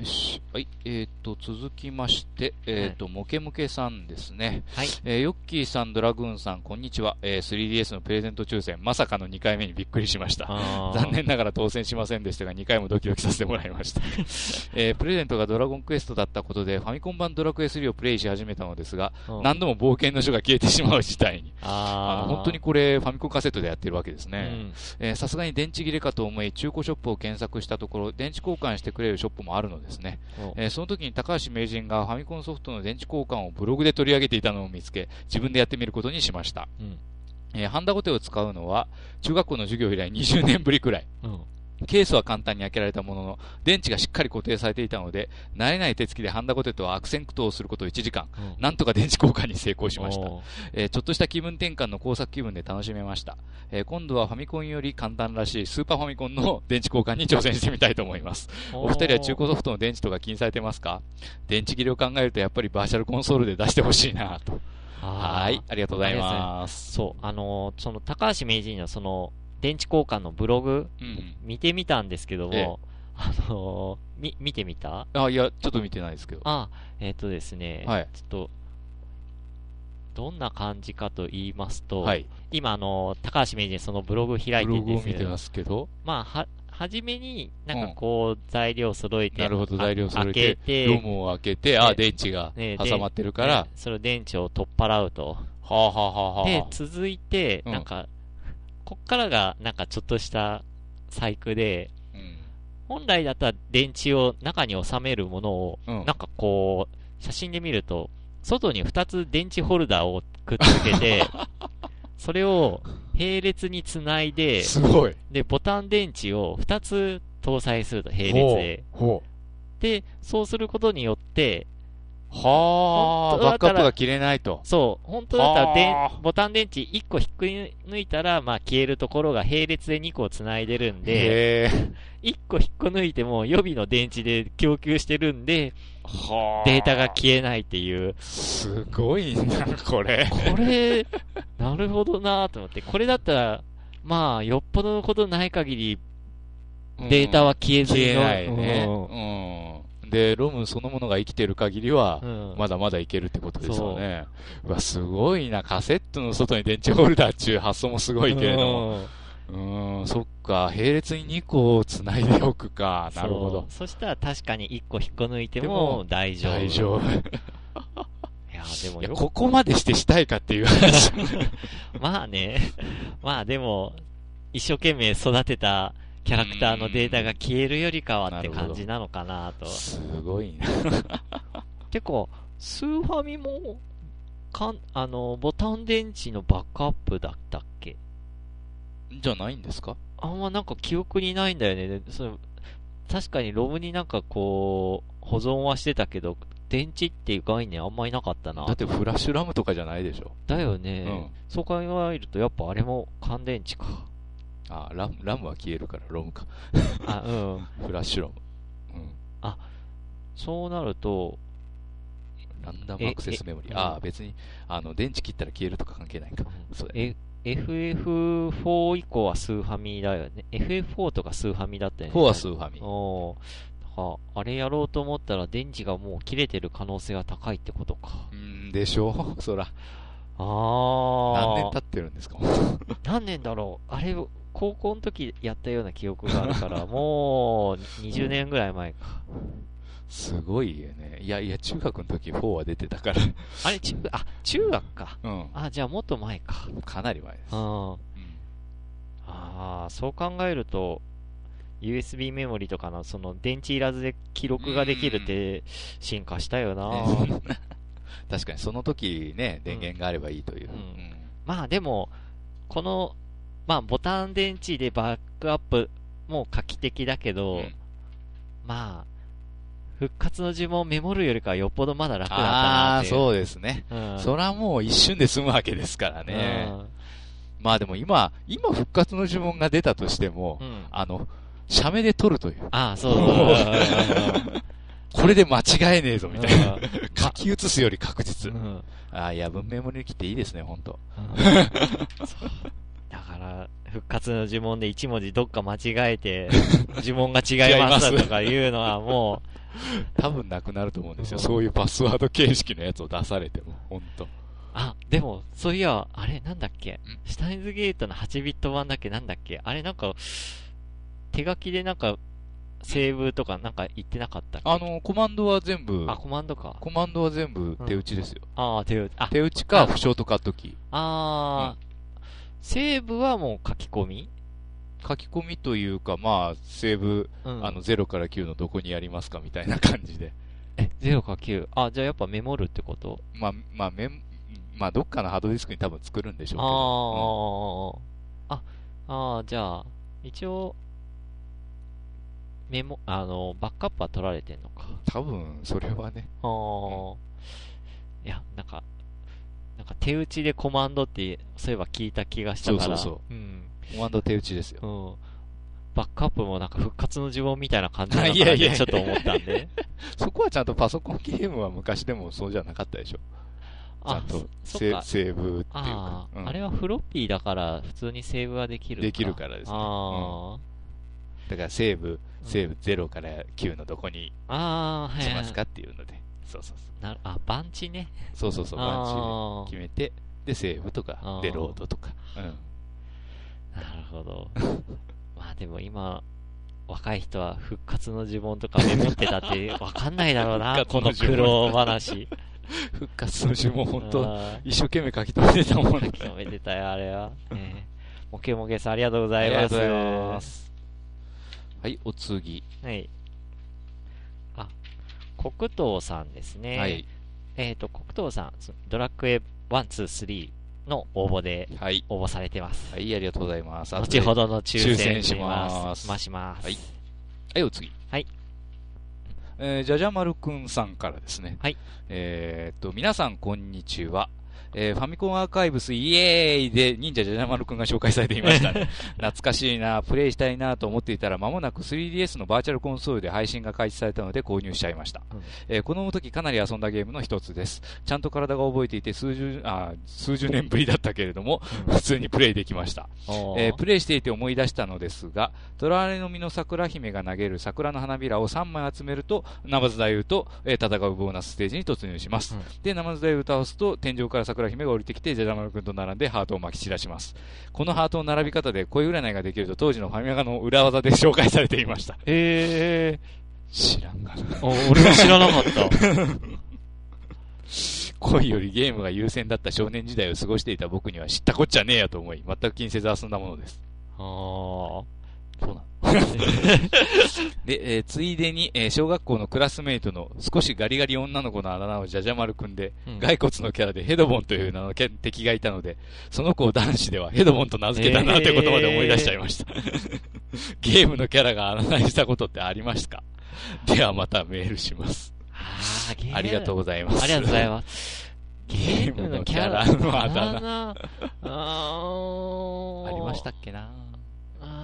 よし。はい。えっ、と、続きまして、えっ、と、モケモケさんですね。はい。えーヨッキーさん、ドラグーンさん、こんにちは。えー 3DS のプレゼント抽選、まさかの2回目にびっくりしました。残念ながら当選しませんでしたが、2回もドキドキさせてもらいました。えープレゼントがドラゴンクエストだったことで、ファミコン版ドラクエ3をプレイし始めたのですが、うん何度も冒険の書が消えてしまう事態に。ああ本当にこれ、ファミコンカセットでやってるわけですね。さすがに電池切れかと思い、中古ショップを検索したところ、電池交換してくれるショップもあるのですね。えーその時に高橋名人がファミコンソフトの電池交換をブログで取り上げていたのを見つけ、自分でやってみることにしました。うんえーハンダゴテを使うのは、中学校の授業以来20年ぶりくらい。うん。ケースは簡単に開けられたものの、電池がしっかり固定されていたので、慣れない手つきでハンダゴテと悪戦苦闘をすること1時間、うんなんとか電池交換に成功しました。えーちょっとした気分転換の工作気分で楽しめました。えー今度はファミコンより簡単らしいスーパーファミコンの電池交換に挑戦してみたいと思います。お二人は中古ソフトの電池とか気にされてますか？電池切れを考えるとやっぱりバーチャルコンソールで出してほしいなと。はい、ありがとうございます。そう、あのーその高橋名人のその電池交換のブログうん。見てみたんですけども、ええあのーみ、見てみた？あ、いや、ちょっと見てないですけど。あ、えっ、とですね、はいちょっと、どんな感じかと言いますと、はい。今、あの、高橋名人そのブログ開いてブるんですけどログを見てますけど、まあ、は、はじめに、なんかこう、材料揃えて、なるほど、あ材料揃え開けて、て、ロムを開けて、あ、ね電池がね挟まってるからね、それを電池を取っ払うと。はあはあはあはあ。で、続いて、うんなんか、こっからが、なんかちょっとした細工で、うん本来だったら電池を中に収めるものを、うんなんかこう、写真で見ると、外に2つ電池ホルダーをくっつけて、それを並列につないで、すごい。で、ボタン電池を2つ搭載すると、並列で。ほで、そうすることによって、う。はあ、バックアップが切れないと。そう、本当だったらではあボタン電池1個引っくり抜いたら、まあ消えるところが並列で2個繋いでるんで、へえ。1個引っこ抜いても予備の電池で供給してるんで、はあ。データが消えないっていう。すごいな、これ。これ、なるほどなと思って、これだったら、まあ、よっぽどのことない限り、データは消えずに消のえないね。うん。で、ロムそのものが生きてる限りはまだまだいけるってことですよね。うわ、すごいな。カセットの外に電池ホルダーっていう発想もすごいけれども。うんそっか。並列に2個繋いでおくか。なるほど。そしたら確かに1個引っこ抜いてでもも大丈夫。大丈夫。いや、でもいや、よここまでしてしたいかっていう話。まあね、まあでも、一生懸命育てたキャラクターのデータが消えるよりかはって感じなのかなと。すごいな。てか、スーファミも、かん、あの、ボタン電池のバックアップだったっけ？じゃないんですか？あんまなんか記憶にないんだよね。それ確かにロムになんかこう、保存はしてたけど、電池っていう概念あんまりなかったな。だってフラッシュラムとかじゃないでしょ。だよね、うんそう考えるとやっぱあれも乾電池か。あ、ラム、ラムは消えるから、ロムか。あ、うん。フラッシュロム。うん。そうなると、ランダムアクセスメモリえー。ああ、別に、あの、電池切ったら消えるとか関係ないか。そうだよね。え FF4 以降はスーファミだよね。FF4 とかスーファミだったよね。4はスーファミ。おからあれやろうと思ったら電池がもう切れてる可能性が高いってことか。うんでしょうそら。ああ。何年経ってるんですか？何年だろうあれ、高校の時やったような記憶があるから、もう20年ぐらい前か。すごいよね。いやいや、中学の時4は出てたから。あれ、中、あ、中学か。うん。あ、じゃあもっと前か。かなり前です。うん。うんああ、そう考えると、USB メモリとかのその電池いらずで記録ができるって進化したよな。ね確かにその時ね、電源があればいいという。うんうんまあでも、この、まあボタン電池でバックアップも画期的だけど、うんまあ、復活の呪文メモるよりかはよっぽどまだ楽だったああ、なっていう。そうですね。うん。そらもう一瞬で済むわけですからね。まあでも今、今復活の呪文が出たとしても、うん。うん。あの、写メで撮るという。ああ、そう。これで間違えねえぞみたいな。うん書き写すより確実。うんああ、いや、文明モリキっていいですね、ほんと。だから、復活の呪文で一文字どっか間違えて、呪文が違いますとかいうのはも 多分なくなると思うんですよ。そういうパスワード形式のやつを出されても、ほんと。う、あ、でも、そういや、あれなんだっけ？んシュタインズゲートの8ビット版だっけ？なんだっけあれなんか、手書きでなんか、セーブとかなんか言ってなかったっけ？あ、の、コマンドは全部、あ、コマンドか。コマンドは全部手打ちですよ。ああ、手打ち。あ、手打ちか、ショートカットキー。セーブはもう書き込み？書き込みというか、まあ、セーブ、うん。あの、0から9のどこにやりますかみたいな感じで。え、0か9。あ、じゃあやっぱメモるってこと？まあ、まあ、メン、まあ、どっかのハードディスクに多分作るんでしょうけど。ああ、ああ、じゃあ、一応、メモ、あの、バックアップは取られてんのか。うん多分、それはね。ああ、いや、なんか、なんか手打ちでコマンドって、そういえば聞いた気がしたから。。そうそうそううん。コマンド手打ちですよ。うん。バックアップもなんか復活の呪文みたいな感じなのか いやいやいやなちょっと思ったんで。そこはちゃんとパソコンゲームは昔でもそうじゃなかったでしょ。ちゃんとセーブっていうかあ。あ、うんあれはフロッピーだから普通にセーブはできるか。できるからですねああ、だだから西部、西部0から9のどこに。しますかっていうので、そうそうそなあ、番地ね。う。そうそうそう、番地決めて、で、西部とかで、ロードとか。うん。なるほど。まあでも今、若い人は復活の呪文とかメモってたって わかんないだろうな、復こ活の苦文労話。復活の呪文、本当あ一生懸命書き留めてたもんねー。書き留めてたよ、あれは。ねもけもけさんありがとうござあいます。りがとうございます。はい、お次。はい。あ、黒糖さんですね。はい。えっ、と、黒糖さん、そドラクエ1、2、3の応募ではい。応募されてます。はい、ありがとうございます。後ほど。どの抽選ししま。ますすまします。はいはい、お次。はい。えー、じゃじゃ丸くんさんからですね。はい。えーっと、皆さんこんにちは。えーファミコンアーカイブスイエーイで忍者じゃじゃ丸くんが紹介されていましたね。懐かしいな、プレイしたいなと思っていたら間もなく 3DS のバーチャルコンソールで配信が開始されたので購入しちゃいました。うんえーこの時かなり遊んだゲームの一つです。ちゃんと体が覚えていて数十、あ数十年ぶりだったけれども、普通にプレイできました。えープレイしていて思い出したのですが、トラレの実の桜姫が投げる桜の花びらを3枚集めると、ナマズダイウと、えー戦うボーナスステージに突入します。うんで、ナマズダイウを倒すと、天井から桜姫が降りてきて、ジャジャマル君と並んでハートを巻き散らします。このハートの並び方で声占いができると、当時のファミマガの裏技で紹介されていました。え知らんがな。俺も知らなかった。恋よりゲームが優先だった少年時代を過ごしていた僕には知ったこっちゃねえやと思い、全く気にせず遊んだものです。あーそうなの。で、えーついでに、えー小学校のクラスメイトの少しガリガリ女の子のあだ名をじゃじゃ丸くんで、うん。骸骨のキャラでヘドボンという名の敵がいたので、その子を男子ではヘドボンと名付けたなということまで思い出しちゃいました。ゲームのキャラがあだ名にしたことってありました？かではまたメールします。あーゲーム。ありがとうございます。ありがとうございます。ゲームのキャラ。のあだ名。ありましたっけな？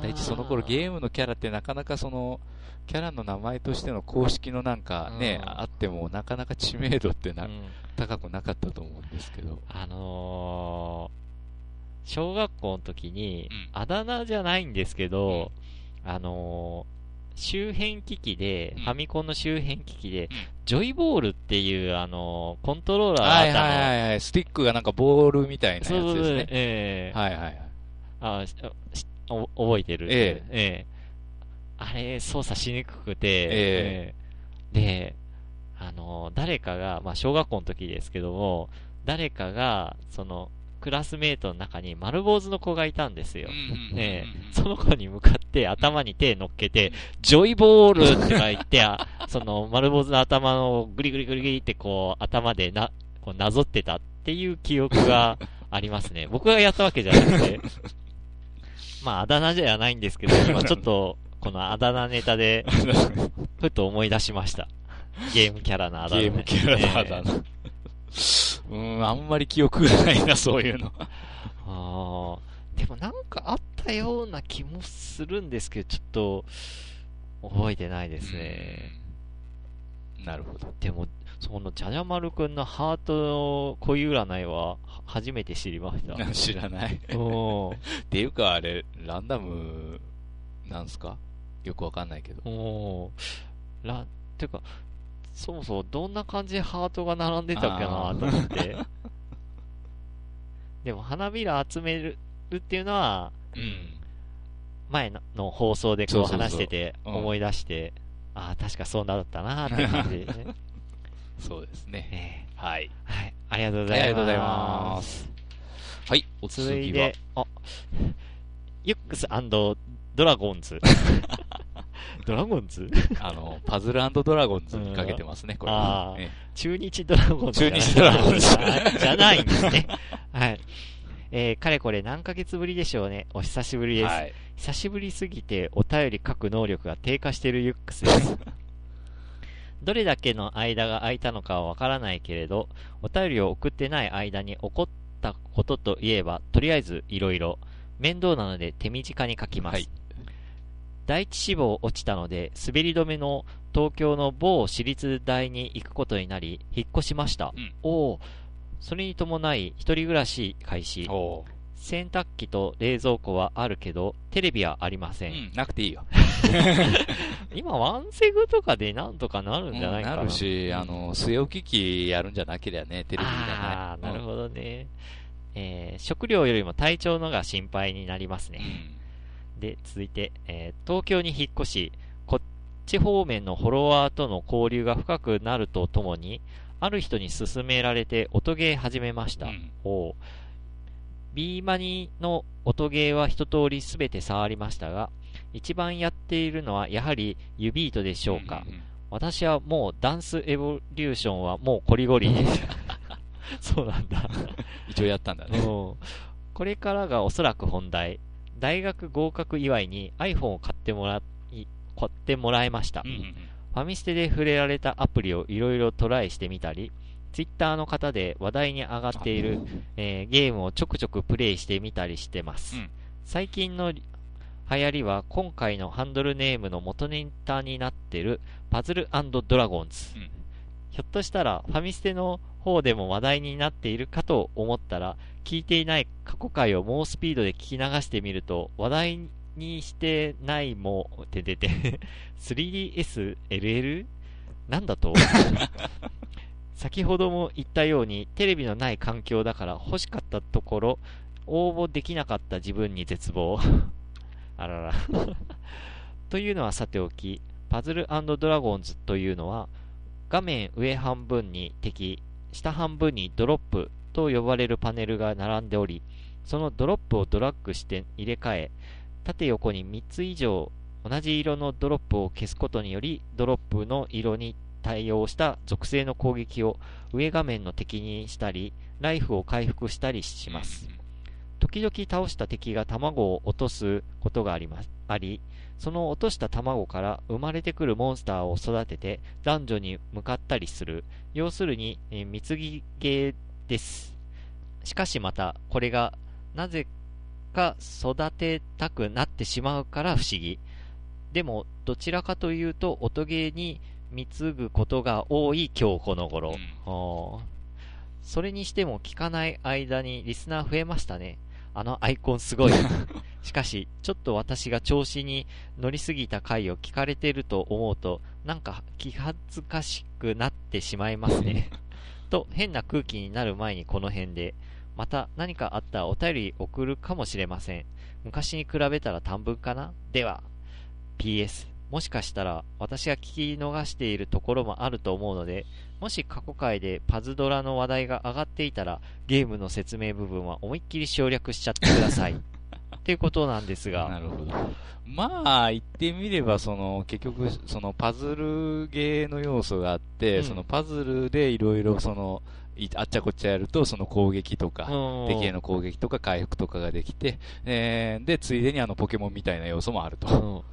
第一その頃ゲームのキャラってなかなかその、キャラの名前としての公式のなんかね、うんあってもなかなか知名度ってな、うん高くなかったと思うんですけど。あのー、小学校の時に、うんあだ名じゃないんですけど、あのー周辺機器で、うんファミコンの周辺機器で、うんジョイボールっていう、あのーコントローラーがあはいったの。はいはいはい。スティックがなんかボールみたいなやつそうそうそうですね。ええはいはいはい。あししお覚えてる。ええ。あれ、操作しにくくて、ええ。で、あの、誰かが、まあ、小学校の時ですけども、誰かが、その、クラスメートの中に丸坊主の子がいたんですよ。その子に向かって頭に手乗っけて、ジョイボールって書いて、あ その丸坊主の頭のグリグリグリグリってこう頭でな、こうなぞってたっていう記憶がありますね。僕がやったわけじゃなくて、まああだ名じゃないんですけど、今ちょっとこのあだ名ネタで、ふと思い出しました。ゲームキャラのあだ名、ゲームキャラのあだ名。うん、あんまり記憶がないな、そういうの。あーでもなんかあったような気もするんですけど、ちょっと覚えてないですね。うん。なるほど。でも、そのジャジャマルくんのハートの恋占いはは初めて知りました。知らない。っていうか、あれ、ランダム、なんすか？よくわかんないけど。おーら、てか、そもそもどんな感じでハートが並んでたっけなと思って。でも花びら集めるっていうのは、うん。前のの放送でこう話しててうん思い出して、ああ、確かそうだったなって感じでね。そうですね。ねはい。はい。ありがとうございます。ありがとうございます。はい、お続い次はて。、あ、ユックスドラゴンズ。ドラゴンズ？あの、パズルドラゴンズにかけてますね、これは。あーえ中日ドラゴンズじゃない。中日ドラゴンズ じゃないんですね。はい。えー、かれこれ何ヶ月ぶりでしょうね。お久しぶりです。はい。久しぶりすぎてお便り書く能力が低下しているユックスです。どれだけの間が空いたのかはわからないけれど、お便りを送ってない間に起こったことといえば、とりあえずいろいろ。面倒なので手短に書きます。はい第一志望落ちたので、滑り止めの東京の某私立大に行くことになり、引っ越しました。うんおお、それに伴い、一人暮らし開始。お洗濯機と冷蔵庫はあるけど、テレビはありません。うん、なくていいよ。今、ワンセグとかでなんとかなるんじゃないかな。なるし、あの、据え置き機やるんじゃなければね、テレビじゃない。ああ、なるほどね。えー食料よりも体調のが心配になりますどね。で、続いて、えー東京に引っ越し、こっち方面のフォロワーとの交流が深くなるとともに、ある人に勧められて音ゲー始めました。うんおう B マニの音ゲーは一通りすべて触りましたが、一番やっているのはやはりユビートでしょうか。んんん私はもうダンスエボリューションはもうコリゴリです。そうなんだ。一応やったんだね。うんこれからがおそらく本題。大学合格祝いに iPhone を買ってもらい、買ってもらいました。うんうんうんファミステで触れられたアプリをいろいろトライしてみたり、Twitter の方で話題に上がっている、えーゲームをちょくちょくプレイしてみたりしてます。うん最近の流行りは今回のハンドルネームの元ネタになってるパズルドラゴンズ。うんひょっとしたらファミステの方でも話題になっているかと思ったら、聞いていない過去回を猛スピードで聞き流してみると、話題にしてないも、って出て、3DSLL? なんだと？先ほども言ったように、テレビのない環境だから欲しかったところ、応募できなかった自分に絶望。あらら。というのはさておき、パズルドラゴンズというのは、画面上半分に敵、下半分にドロップと呼ばれるパネルが並んでおり、そのドロップをドラッグして入れ替え、縦横に3つ以上同じ色のドロップを消すことにより、ドロップの色に対応した属性の攻撃を上画面の敵にしたり、ライフを回復したりします。時々倒した敵が卵を落とすことがあります。あり、その落とした卵から生まれてくるモンスターを育てて男女に向かったりする。要するに、えー貢ぎゲーです。しかしまた、これがなぜか育てたくなってしまうから不思議。でも、どちらかというと、音ゲーに貢ぐことが多い今日この頃。うんそれにしても聞かない間にリスナー増えましたね。あのアイコンすごい。しかし、ちょっと私が調子に乗りすぎた回を聞かれてると思うと、なんか気恥ずかしくなってしまいますね。と、変な空気になる前にこの辺で、また何かあったらお便り送るかもしれません。昔に比べたら短文かな？では、PS、もしかしたら私が聞き逃しているところもあると思うので、もし過去回でパズドラの話題が上がっていたら、ゲームの説明部分は思いっきり省略しちゃってください。っていうことなんですが、なるほど。まあ、言ってみれば、その、結局、そのパズルゲーの要素があって、うんそのパズルでいろいろその、いあっちゃこっちゃやると、その攻撃とか、うん敵への攻撃とか回復とかができて、えーで、ついでにあのポケモンみたいな要素もあると。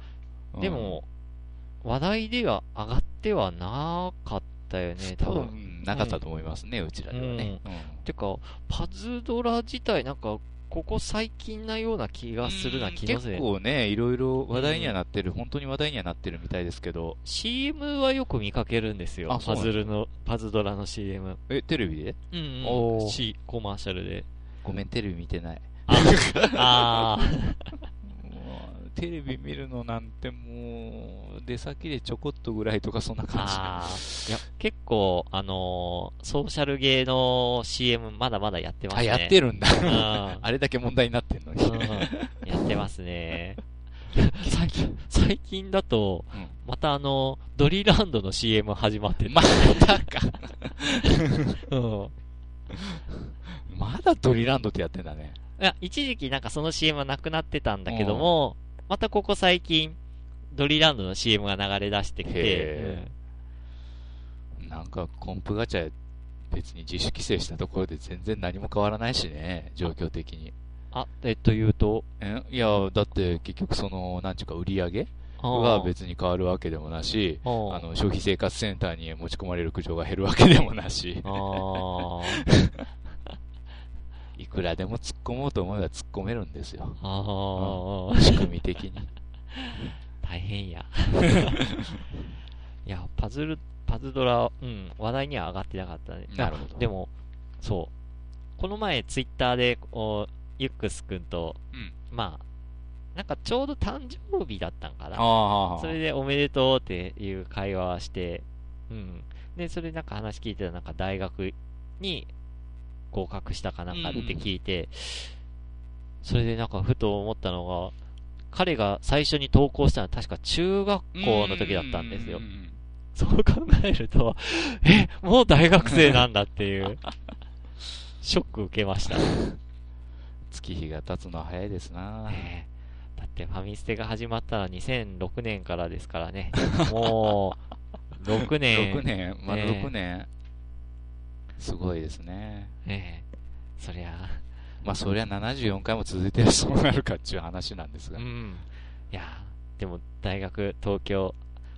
うんでも、話題では上がってはなかったよね、多分、なかったと思いますね、うちらではね。うんてか、パズドラ自体なんか、ここ最近なような気がするな気のせい結。構ね、いろいろ話題にはなってる、本当に話題にはなってるみたいですけど、CM はよく見かけるんですよ。パズルの、パズドラの CM。え、テレビで？うん、うん。C、コマーシャルで。ごめん、テレビ見てない。ああ、テレビ見るのなんてもう、出先でちょこっとぐらいとかそんな感じ。いや、結構、あのーソーシャルゲーの CM まだまだやってますあ、ね。やってるんだ。うん。あれだけ問題になってんのに。うんやってますね。最近、最近だと、うんまたあの、ドリランドの CM 始まっててまたか。うん。まだドリランドってやってんだね。いや、一時期なんかその CM はなくなってたんだけども、またここ最近、ドリランドの CM が流れ出してきてへ、なんかコンプガチャ別に自主規制したところで全然何も変わらないしね、状況的に。あ、えっと言うと、えいや、だって結局その、なんちゅうか売り上げが別に変わるわけでもなし、あの、消費生活センターに持ち込まれる苦情が減るわけでもなし、いくらでも突っ込もうと思えば突っ込めるんですよ。あー、仕組み的に。大変や。いや、パズル、パズドラ、うん、話題には上がってなかったね。なるほどでも、そう。この前、ツイッターで、ユックス君と、うんまあ、なんかちょうど誕生日だったんかな。ああ。それでおめでとうっていう会話をして、うん。で、それなんか話聞いてたらなんか大学に合格したかなんかって聞いて、それでなんかふと思ったのが、彼が最初に投稿したのは確か中学校の時だったんですよう。んそう考えると、え、もう大学生なんだっていう、ショック受けました。月日が経つのは早いですな。だってファミステが始まったのは2006年からですからね。もう、6年。6年、まだね6年。すごいですね。ねえそりゃ、まあ、そりゃ74回も続いてるそうなるかっていう話なんですがう。ん。いや、でも大学、東京。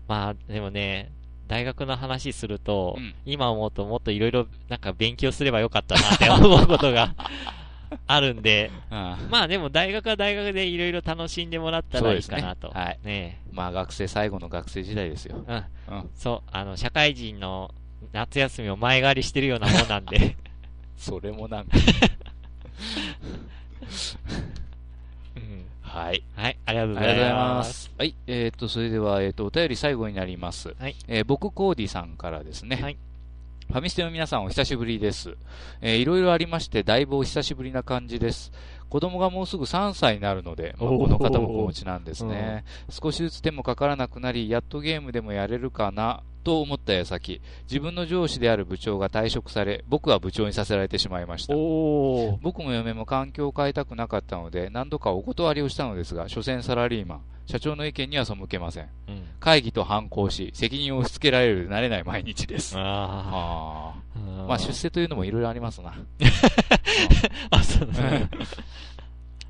まあ、でもね、大学の話すると、うん今思うともっといろいろなんか勉強すればよかったなって 思うことがあるんで、ああまあでも大学は大学でいろいろ楽しんでもらったらいいかなと。ねはいねまあ、学生、最後の学生時代ですよ。えうん。うん。そう、あの、社会人の夏休みを前借りしてるようなもんなんで。それもなんか。うんはい。はい、ありがとうございま。ますす。はい。えっ、と、それでは、えっ、と、お便り最後になります。はいえー僕、コーディさんからですね。はいファミステの皆さんお久しぶりです。えーいろいろありまして、だいぶお久しぶりな感じです。子供がもうすぐ3歳になるので、まあ、おーこの方も子持ちなんですね。少しずつ手もかからなくなり、やっとゲームでもやれるかな、と思った矢先、自分の上司である部長が退職され、僕は部長にさせられてしまいました。僕も嫁も環境を変えたくなかったので、何度かお断りをしたのですが、所詮サラリーマン。社長の意見には背けません。うん。会議と反抗し、責任を押し付けられる慣れない毎日です。あ。まあ出世というのもいろいろありますな。あ、そうだね。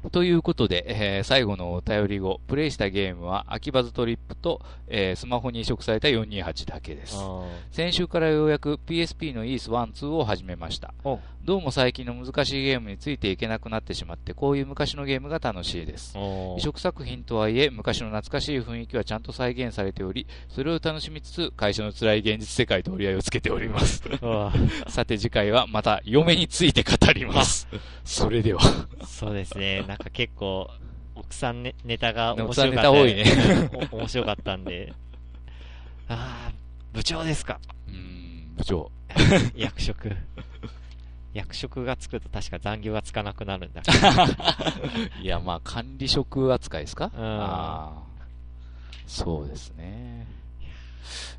ということで、えー最後のお便り後、プレイしたゲームは、秋葉ズトリップと、えースマホに移植された428だけです。あ先週からようやく PSP の EAS 1、2を始めましたお。どうも最近の難しいゲームについていけなくなってしまって、こういう昔のゲームが楽しいです。お移植作品とはいえ、昔の懐かしい雰囲気はちゃんと再現されており、それを楽しみつつ、会社の辛い現実世界と折り合いをつけております。さて次回はまた嫁について語ります。それでは。そうですね。なんか結構、奥さんネネタが面奥さん白かった。ネタ多いね。お 面白かったんで。ああ、部長ですか？うーん、部長。役職。役職がつくと確か残業がつかなくなるんだ。いや、まあ、管理職扱いですか？うんああ。そうですね。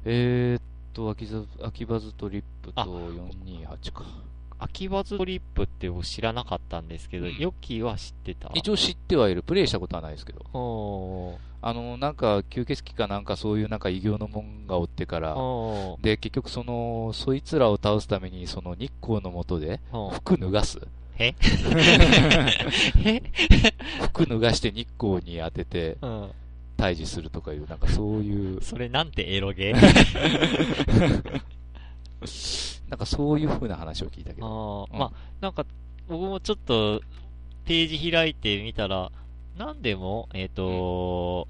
えーっと、秋葉ズトリップとあ428か。秋葉ズトリップって僕知らなかったんですけど、うんヨッキーは知ってた。一応知ってはいる。プレイしたことはないですけど。あの、なんか、吸血鬼かなんかそういうなんか異形のもんがおってから、で、結局その、そいつらを倒すために、その日光の下で、服脱がす。え？え？服脱がして日光に当ててうん。退治するとかいう、なんかそういう、それなんてエロゲー？なんかそういう風な話を聞いたけど。ああ、うんまあ、なんか、僕もちょっと、ページ開いてみたら、なんでも、えっ、と、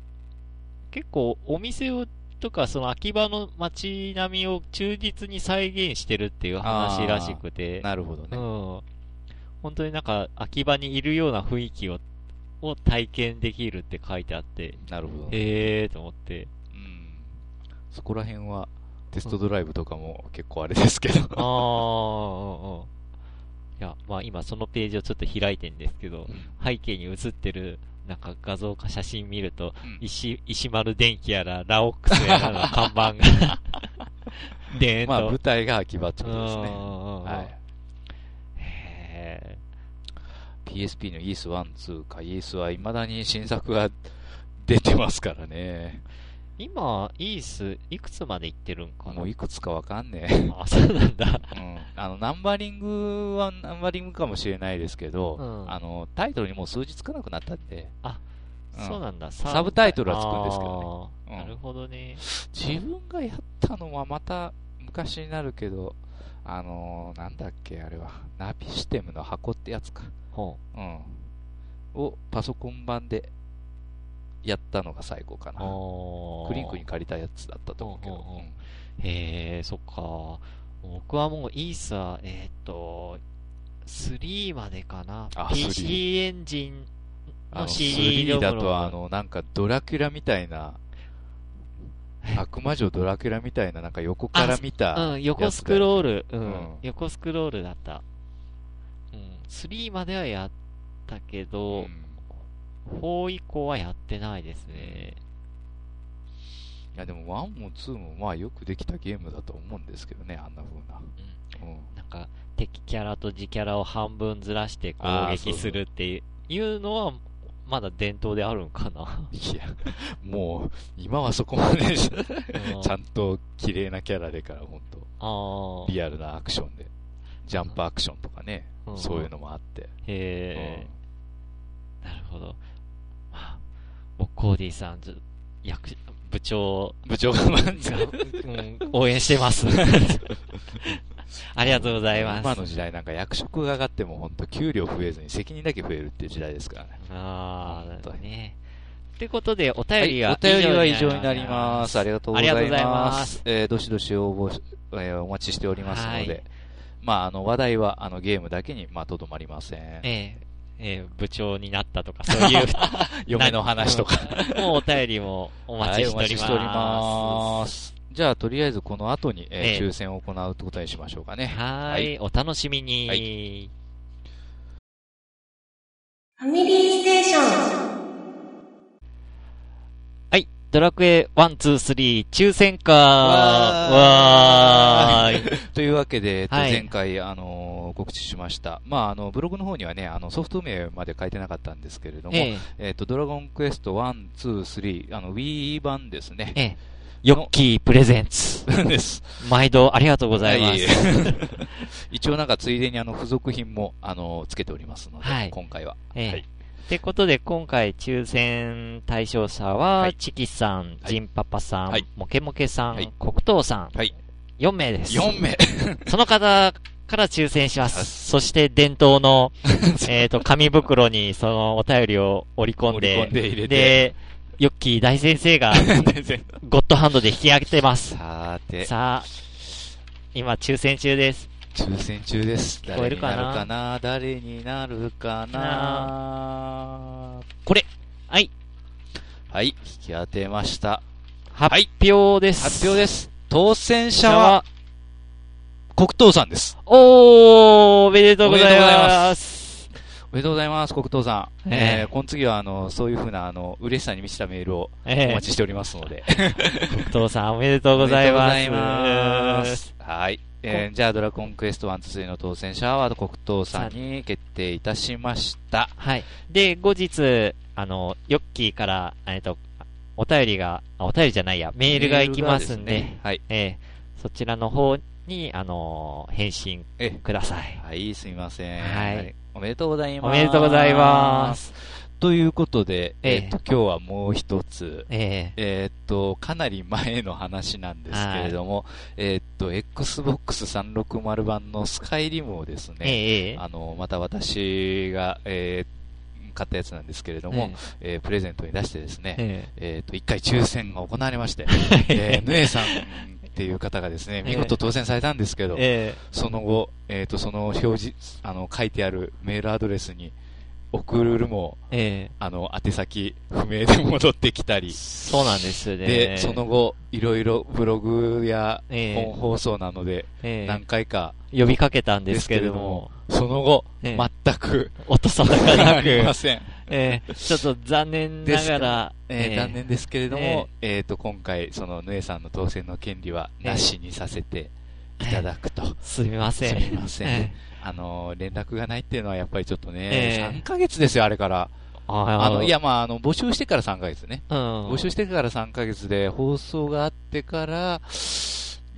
結構、お店を、とか、その秋葉の街並みを忠実に再現してるっていう話らしくて、なるほどね。うん。本当になんか、秋葉にいるような雰囲気を、を体験できるって書いてあって、なるほど。へえーと思って、うん。そこら辺は、テストドライブとかも結構あれですけど。ああ、うんうん。いや、まあ今そのページをちょっと開いてんですけど、背景に映ってる、なんか画像か写真見ると、うん石、石丸電機やら、ラオックスやらの看板が、でーんと。まあ舞台が秋葉ってことですね。はい。へ PSP の ES1、2か ES は未だに新作が出てますからね。ー今、イース、いくつまで行ってるんかな？もういくつかわかんねえ。あ、そうなんだ。うん。あの、ナンバリングはナンバリングかもしれないですけど、うんあの、タイトルにもう数字つかなくなったんで、うんそうなんだ。サブタイトルはつくんですけどねうんねなるほどね。自分がやったのはまた昔になるけど、あのーなんだっけ、あれは、ナビシステムの箱ってやつか。ほうん。をパソコン版でやったのが最後かう。な。クリンクに借りたやつだったと思うけど。うんうんうんうんへえ、そっか。僕はもうイースは、えーっと、3までかなあ。PC エンジンのあの、CD 3だとあの、なんかドラキュラみたいな、悪魔女ドラキュラみたいな、なんか横から見た。うん、横スクロール、うん、うん横スクロールだった。うん、3まではやったけうど、ん4以降はやってないですね。いやでも1も2もまあよくできたゲームだと思うんですけどね、あんな風な。うん。なんか、敵キャラと自キャラを半分ずらして攻撃するっていういうのは、まだ伝統であるんかな。いや、もう、今はそこまでちゃんと綺麗なキャラでから、本当ああ。リアルなアクションで。ジャンプアクションとかね、うんそういうのもあって。へえ、なるほど。まあ、もうコーディさん、役、部長部長が 応援してます。ありがとうございます。今の時代なんか役職が上がっても本当給料増えずに責任だけ増えるっていう時代ですからね。ああ、な本当にるほどね。ってことで、お便はい、りが、お便りは以上になります。ありがとうございます。ますえーどしどし応募し、えーお待ちしておりますので、はいまあ、あの、話題は、あの、ゲームだけに、まあ、とどまりません。ええええ部長になったとか、そういう、嫁の話とか。もうお便りもお待ちしております。はい、お待ちしております。じゃあ、とりあえずこの後に、えーええ抽選を行うってことにしましょうかね。はーい、お楽しみに。はいファミリーステーション。はい。ドラクエ1、2、3、抽選会わーい。というわけで、えっと、はい前回、あのー告知しました。まあ、あの、ブログの方にはね、あの、ソフト名まで書いてなかったんですけれども、ええっと、ドラゴンクエスト1、2、3、あの、Wii 版ですね。え、ええ。ヨッキープレゼンツ。です。毎度ありがとうございます。一応なんかついでにあの付属品もあのつけておりますので、はい今回は。ええはいってことで、今回抽選対象者は、はいチキさん、ジンパパさん、はいモケモケさん、はい黒糖さん、はい。4名です。4名。その方から抽選します。そして伝統の、えっと、紙袋にそのお便りを織り込んで、んでで、ヨッキー大先生が ゴッドハンドで引き上げてます。さーて、さあ、今抽選中です。抽選中です。聞こえるかな？誰になるかな？誰になるかな？これ、はい、はい、引き当てました。発表です。発表です。当選者は、黒糖さんです。おー、おめでとうございおめでとうございま。ますおめでとうございます、黒糖さん。えええー、この次は、あの、そういうふうな、あの、嬉しさに満ちたメールをおええ待ちしておりますので。黒糖さんおめでとうございます。おめでとうございます。はい。えーじゃあ、ドラゴンクエスト1、2、3の当選者は、黒糖さんに決定いたしました。はい。で、後日、あの、ヨッキーから、えっと、お便りが、あお便りじゃないや、メールが行きますんで、メールがすねはい。ええそちらの方に、あの返信えください。はい、すみません。はいおめでとうございます。おめでとうございます。ということで、ええ。えっと、今日はもう一つ、ええ。えっと、かなり前の話なんですけれども、えっと、Xbox 360版のスカイリムをですえね、ええ。あの、また私が、えー買ったやつなんですけれども、えープレゼントに出してですね、ええ。っ、と、一回抽選が行われまして、えー、ぬえさんっていう方がですね、見事当選されたんですけど、ええ。その後、えっ、と、その表示、あの、書いてあるメールアドレスに送るも、ええ。あの、宛先不明で戻ってきたり、そうなんですよね。で、その後、いろいろブログやええ。本放送なので、ええ。何回か呼びかけたんでですすけれどもその後、ええ。全く音沙汰がなありくま、せん。ええちょっと残念ながら、えーええ残念ですけれども、えっ、と、今回、その、ぬえさんの当選の権利は、なしにさせていただくと。すみません。すみませんええあのー、連絡がないっていうのはやっぱりちょっとね、ええ3ヶ月ですよ、あれから。ああの、いや、まあ、あの、募集してから3ヶ月ね。うん。募集してから3ヶ月で、放送があってから、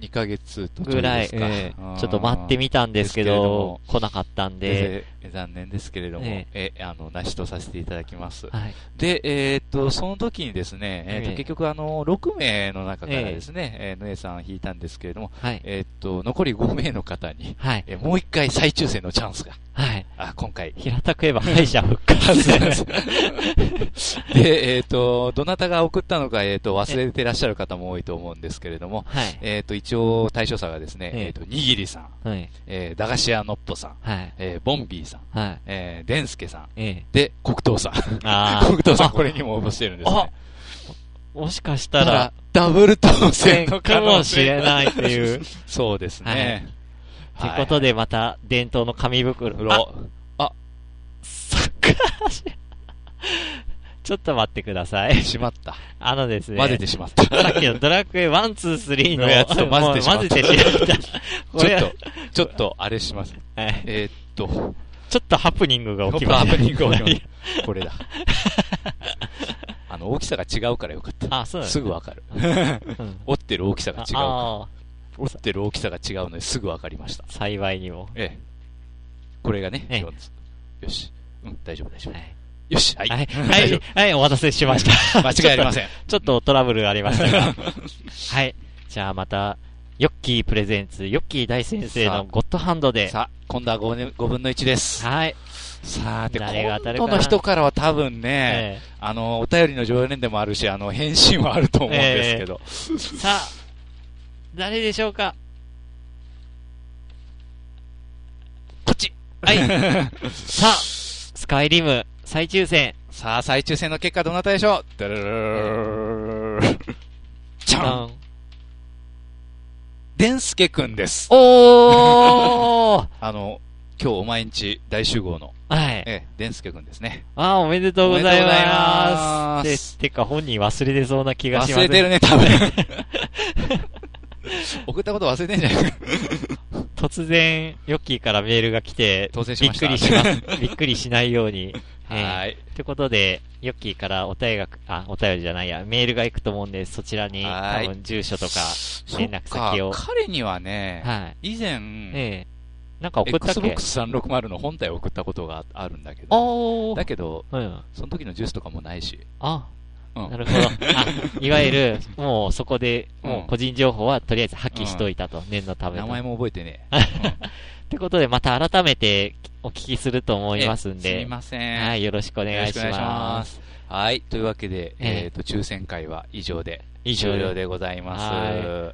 2ヶ月とぐらい、ええちょっと待ってみたんですけどども、来なかったんで、で、残念ですけれども、ええあの、なしとさせていただきます。はい。で、えーっと、その時にですね、えーっとええ結局、あの、6名の中からですね、えー、ぬえさん引いたんですけれども、はい。えーっと、残り5名の方に、はい。えーもう一回再抽選のチャンスが、はい。あ、今回、平たく言えば敗者復活。で、えーっと、どなたが送ったのか、えーっと、忘れてらっしゃる方も多いと思うんですけれども、はい。えーっと、一応、対象者がですね、えっと、にぎりさん、はい。えー、駄菓子屋のっぽさん、はい。えー、ボンビーさん、はい。えー、でんすけさん、ええ。で、黒糖さん。黒糖さん、あこれにも応募してるんですね。あもしかしたらダブル当選の可かもしれないっていう。そうですね。ということで、また、伝統の紙袋。はい、あ、そっか。ちょっと待ってください。しまった。あのですね。混ぜてしまった。さっきのドラクエ1、2、3ののやつと混ぜてしまったもう混ぜてしまった。ちょっと、ちょっと、あれします。はいえーっと、ちょっとハプニングが起きました。ハプニングが起きまし これだ。あの、大きさが違うからよかった。あ、そうすぐわかる。うん折ってる大きさが違うから。あ折ってる大きさが違うのですぐわかりましたー。幸いにも。ええ。これがね。よし。うん、大丈夫、大丈夫。はい。よし、はい。はい。はい。はい、お待たせしました。夫。間違いありません。ちょっとトラブルがありましたが。はい。じゃあまた、ヨッキープレゼンツ、ヨッキー大先生のゴッドハンドで。さあ、今度は 5, 5分の1です。はい。さあ、で、誰が当たるかな今度の人からは多分ね、えあの、お便りの常連でもあるし、あの、返信はあると思うんですけど。え さあ、誰でしょうか？こっちはい。さあ、スカイリム、再抽選。さあ、再抽選の結果どなたでしょう？ダルルルルルルじゃんデンスケくんです。おー あの、今日お前んち大集合の、はい。ええ、デンスケくんですね。あーおめでとうございま。ますすで、てか本人忘れてそうな気がします。忘れてるね、多分。送ったこと忘れてんじゃないか。突然、ヨッキーからメールが来て、当選しびっましたくりします。びっくりしないように。ええはい。ということで、ヨッキーからお便りが、あ、お便りじゃないや、メールが行くと思うんで、そちらに、はい多分住所とか、連絡先を。彼にはね、はい。以前、ええなんか送ったっけ？Xbox360 の本体を送ったことがあるんだけど。だけど、うん。その時のジュースとかもないし、あ、うんなるほど。あ、いわゆる、もうそこで、うんもう個人情報はとりあえず破棄しといたと、念のためと。名前も覚えてね ってことで、また改めてお聞きすると思え。いますんすでみ、ません。はい、よろしくお願いしま。ますす。はい。というわけで、えええっ、と、抽選会は以上で、以上で終了でございます。は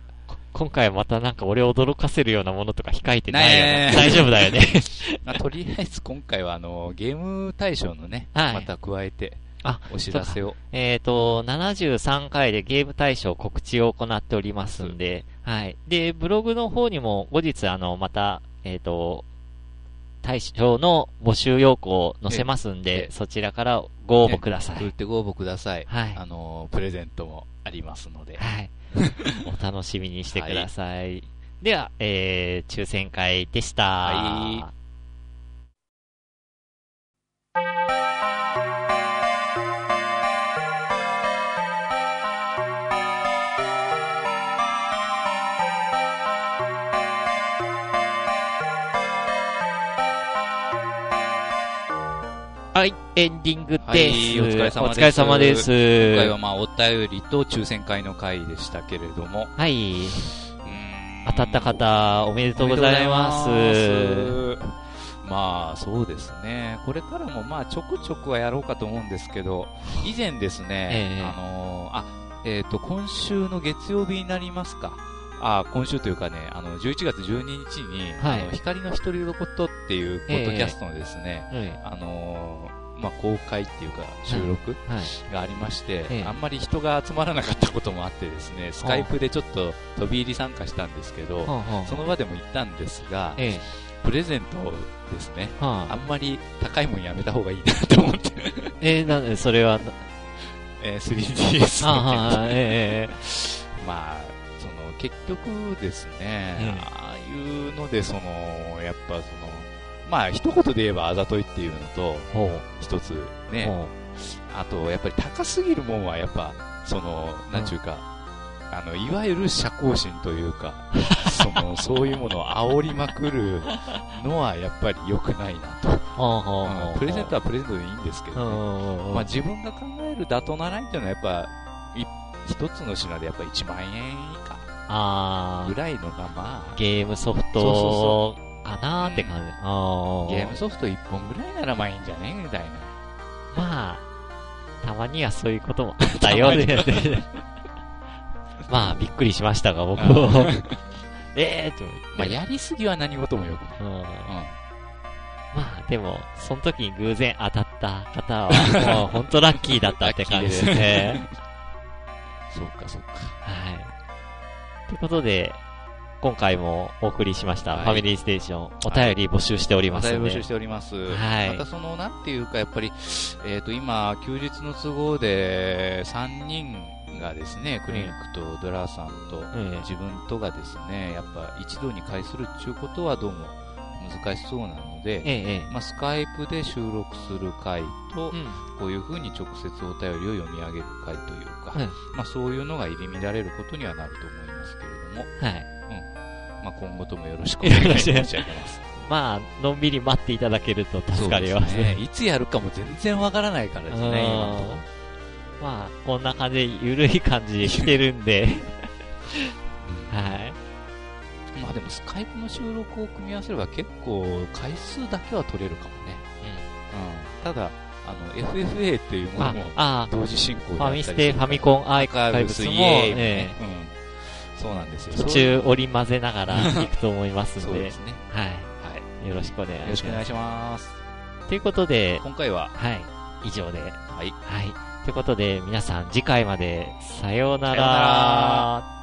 今回はまたなんか俺を驚かせるようなものとか控えてないよね大丈夫だよね。まあ、とりあえず今回は、あの、ゲーム対象のね、はいまた加えて、あお知らせを。えっと、73回でゲーム大賞告知を行っておりますんで、はい。で、ブログの方にも後日あの、また、えっ、と、大賞の募集要項を載せますんえで、えそちらからご応募ください。振ってご応募ください。はいあの、プレゼントもありますので。はい。お楽しみにしてください。では、えー、抽選会でした。ははい、エンディングです。はいお疲れ様ですお疲れ様です。今回はまあ、お便りと抽選会の会でしたけれども。はい。当たった方、おめでとうございます。ますまあ、そうですね。これからもまあ、ちょくちょくはやろうかと思うんですけど、以前ですね、ええあのーあ、えっ、と、今週の月曜日になりますか。あ、今週というかね、あの、11月12日に、はい。あの、光の独り言っていうポッドキャストのですね、はい。あのーまあ、公開っていうか、収録はい。がありまして、ええ。あんまり人が集まらなかったこともあってですね、スカイプでちょっと飛び入り参加したんですけど、はあはあその場でも言ったんですが、ええ。プレゼントですね、はあ、あんまり高いもんやめた方がいいなと思って、えー、なんで、それは、えー 3DS あのね、はあ、ええ。まあ、結局ですね、ええああいうので、その、やっぱその、まあ、一言で言えばあざといっていうのと。一つね、ほあと、やっぱり高すぎるもんは、やっぱ、その、なんちゅうか、あの、いわゆる社交心というか、その、そういうものを煽りまくるのは、やっぱり良くないなと。う。んプレゼントはプレゼントでいいんですけうどね。んうんうん。まあ自分が考える妥当なラインっていうのはやっぱ、い一つの品でやっぱ1万円以下あーぐらいのがまあ、ゲームソフトかなーって感じ。ゲームソフト1本ぐらいならまあいいんじゃねみたいな。まあ、たまにはそういうこともあったよね。まあ、びっくりしましたが、僕も。え えーと。まあやりすぎは何事もよくない。うんうん。まあ、でも、その時に偶然当たった方は、もう本当ラッキーだったって感じですね。そうかそうか。はい。ということで、今回もお送りしました、はいファミリーステーション、お便り募集しております。お便り募集しております。はいまたその、なんていうか、やっぱり、えっ、と、今、休日の都合で、3人がですね、クリニックとドラさんと、ええ自分とがですね、やっぱ一度に会するっていうことはどうも難しそうなので。まあ、スカイプで収録する回と、うん。こういうふうに直接お便りを読み上げる回というか、はいまあ、そういうのが入り乱れることにはなると思いますけれども、はい。まあ、今後ともよろしくお願い申し上げます。まあ、のんびり待っていただけると助かりますね。いつやるかも全然わからないからですね、今。まあ、こんな感じで、ゆるい感じで来てるんで、はい。まあでもスカイプの収録を組み合わせれば結構回数だけは取れるかもね。うん。ただ、あの、FFA っていうものあも、あ同時進行フであったりァミステ、ファミコンアーカイブスも、イエーうん。そうなんですよ。え途中織り交ぜながら行くと思いますんで。ははい。い。よろしくお願いします。よろしくお願いします。ということで、今回は、はい。以上で。はい。はい。ということで、皆さん次回まで、さようなさようなら。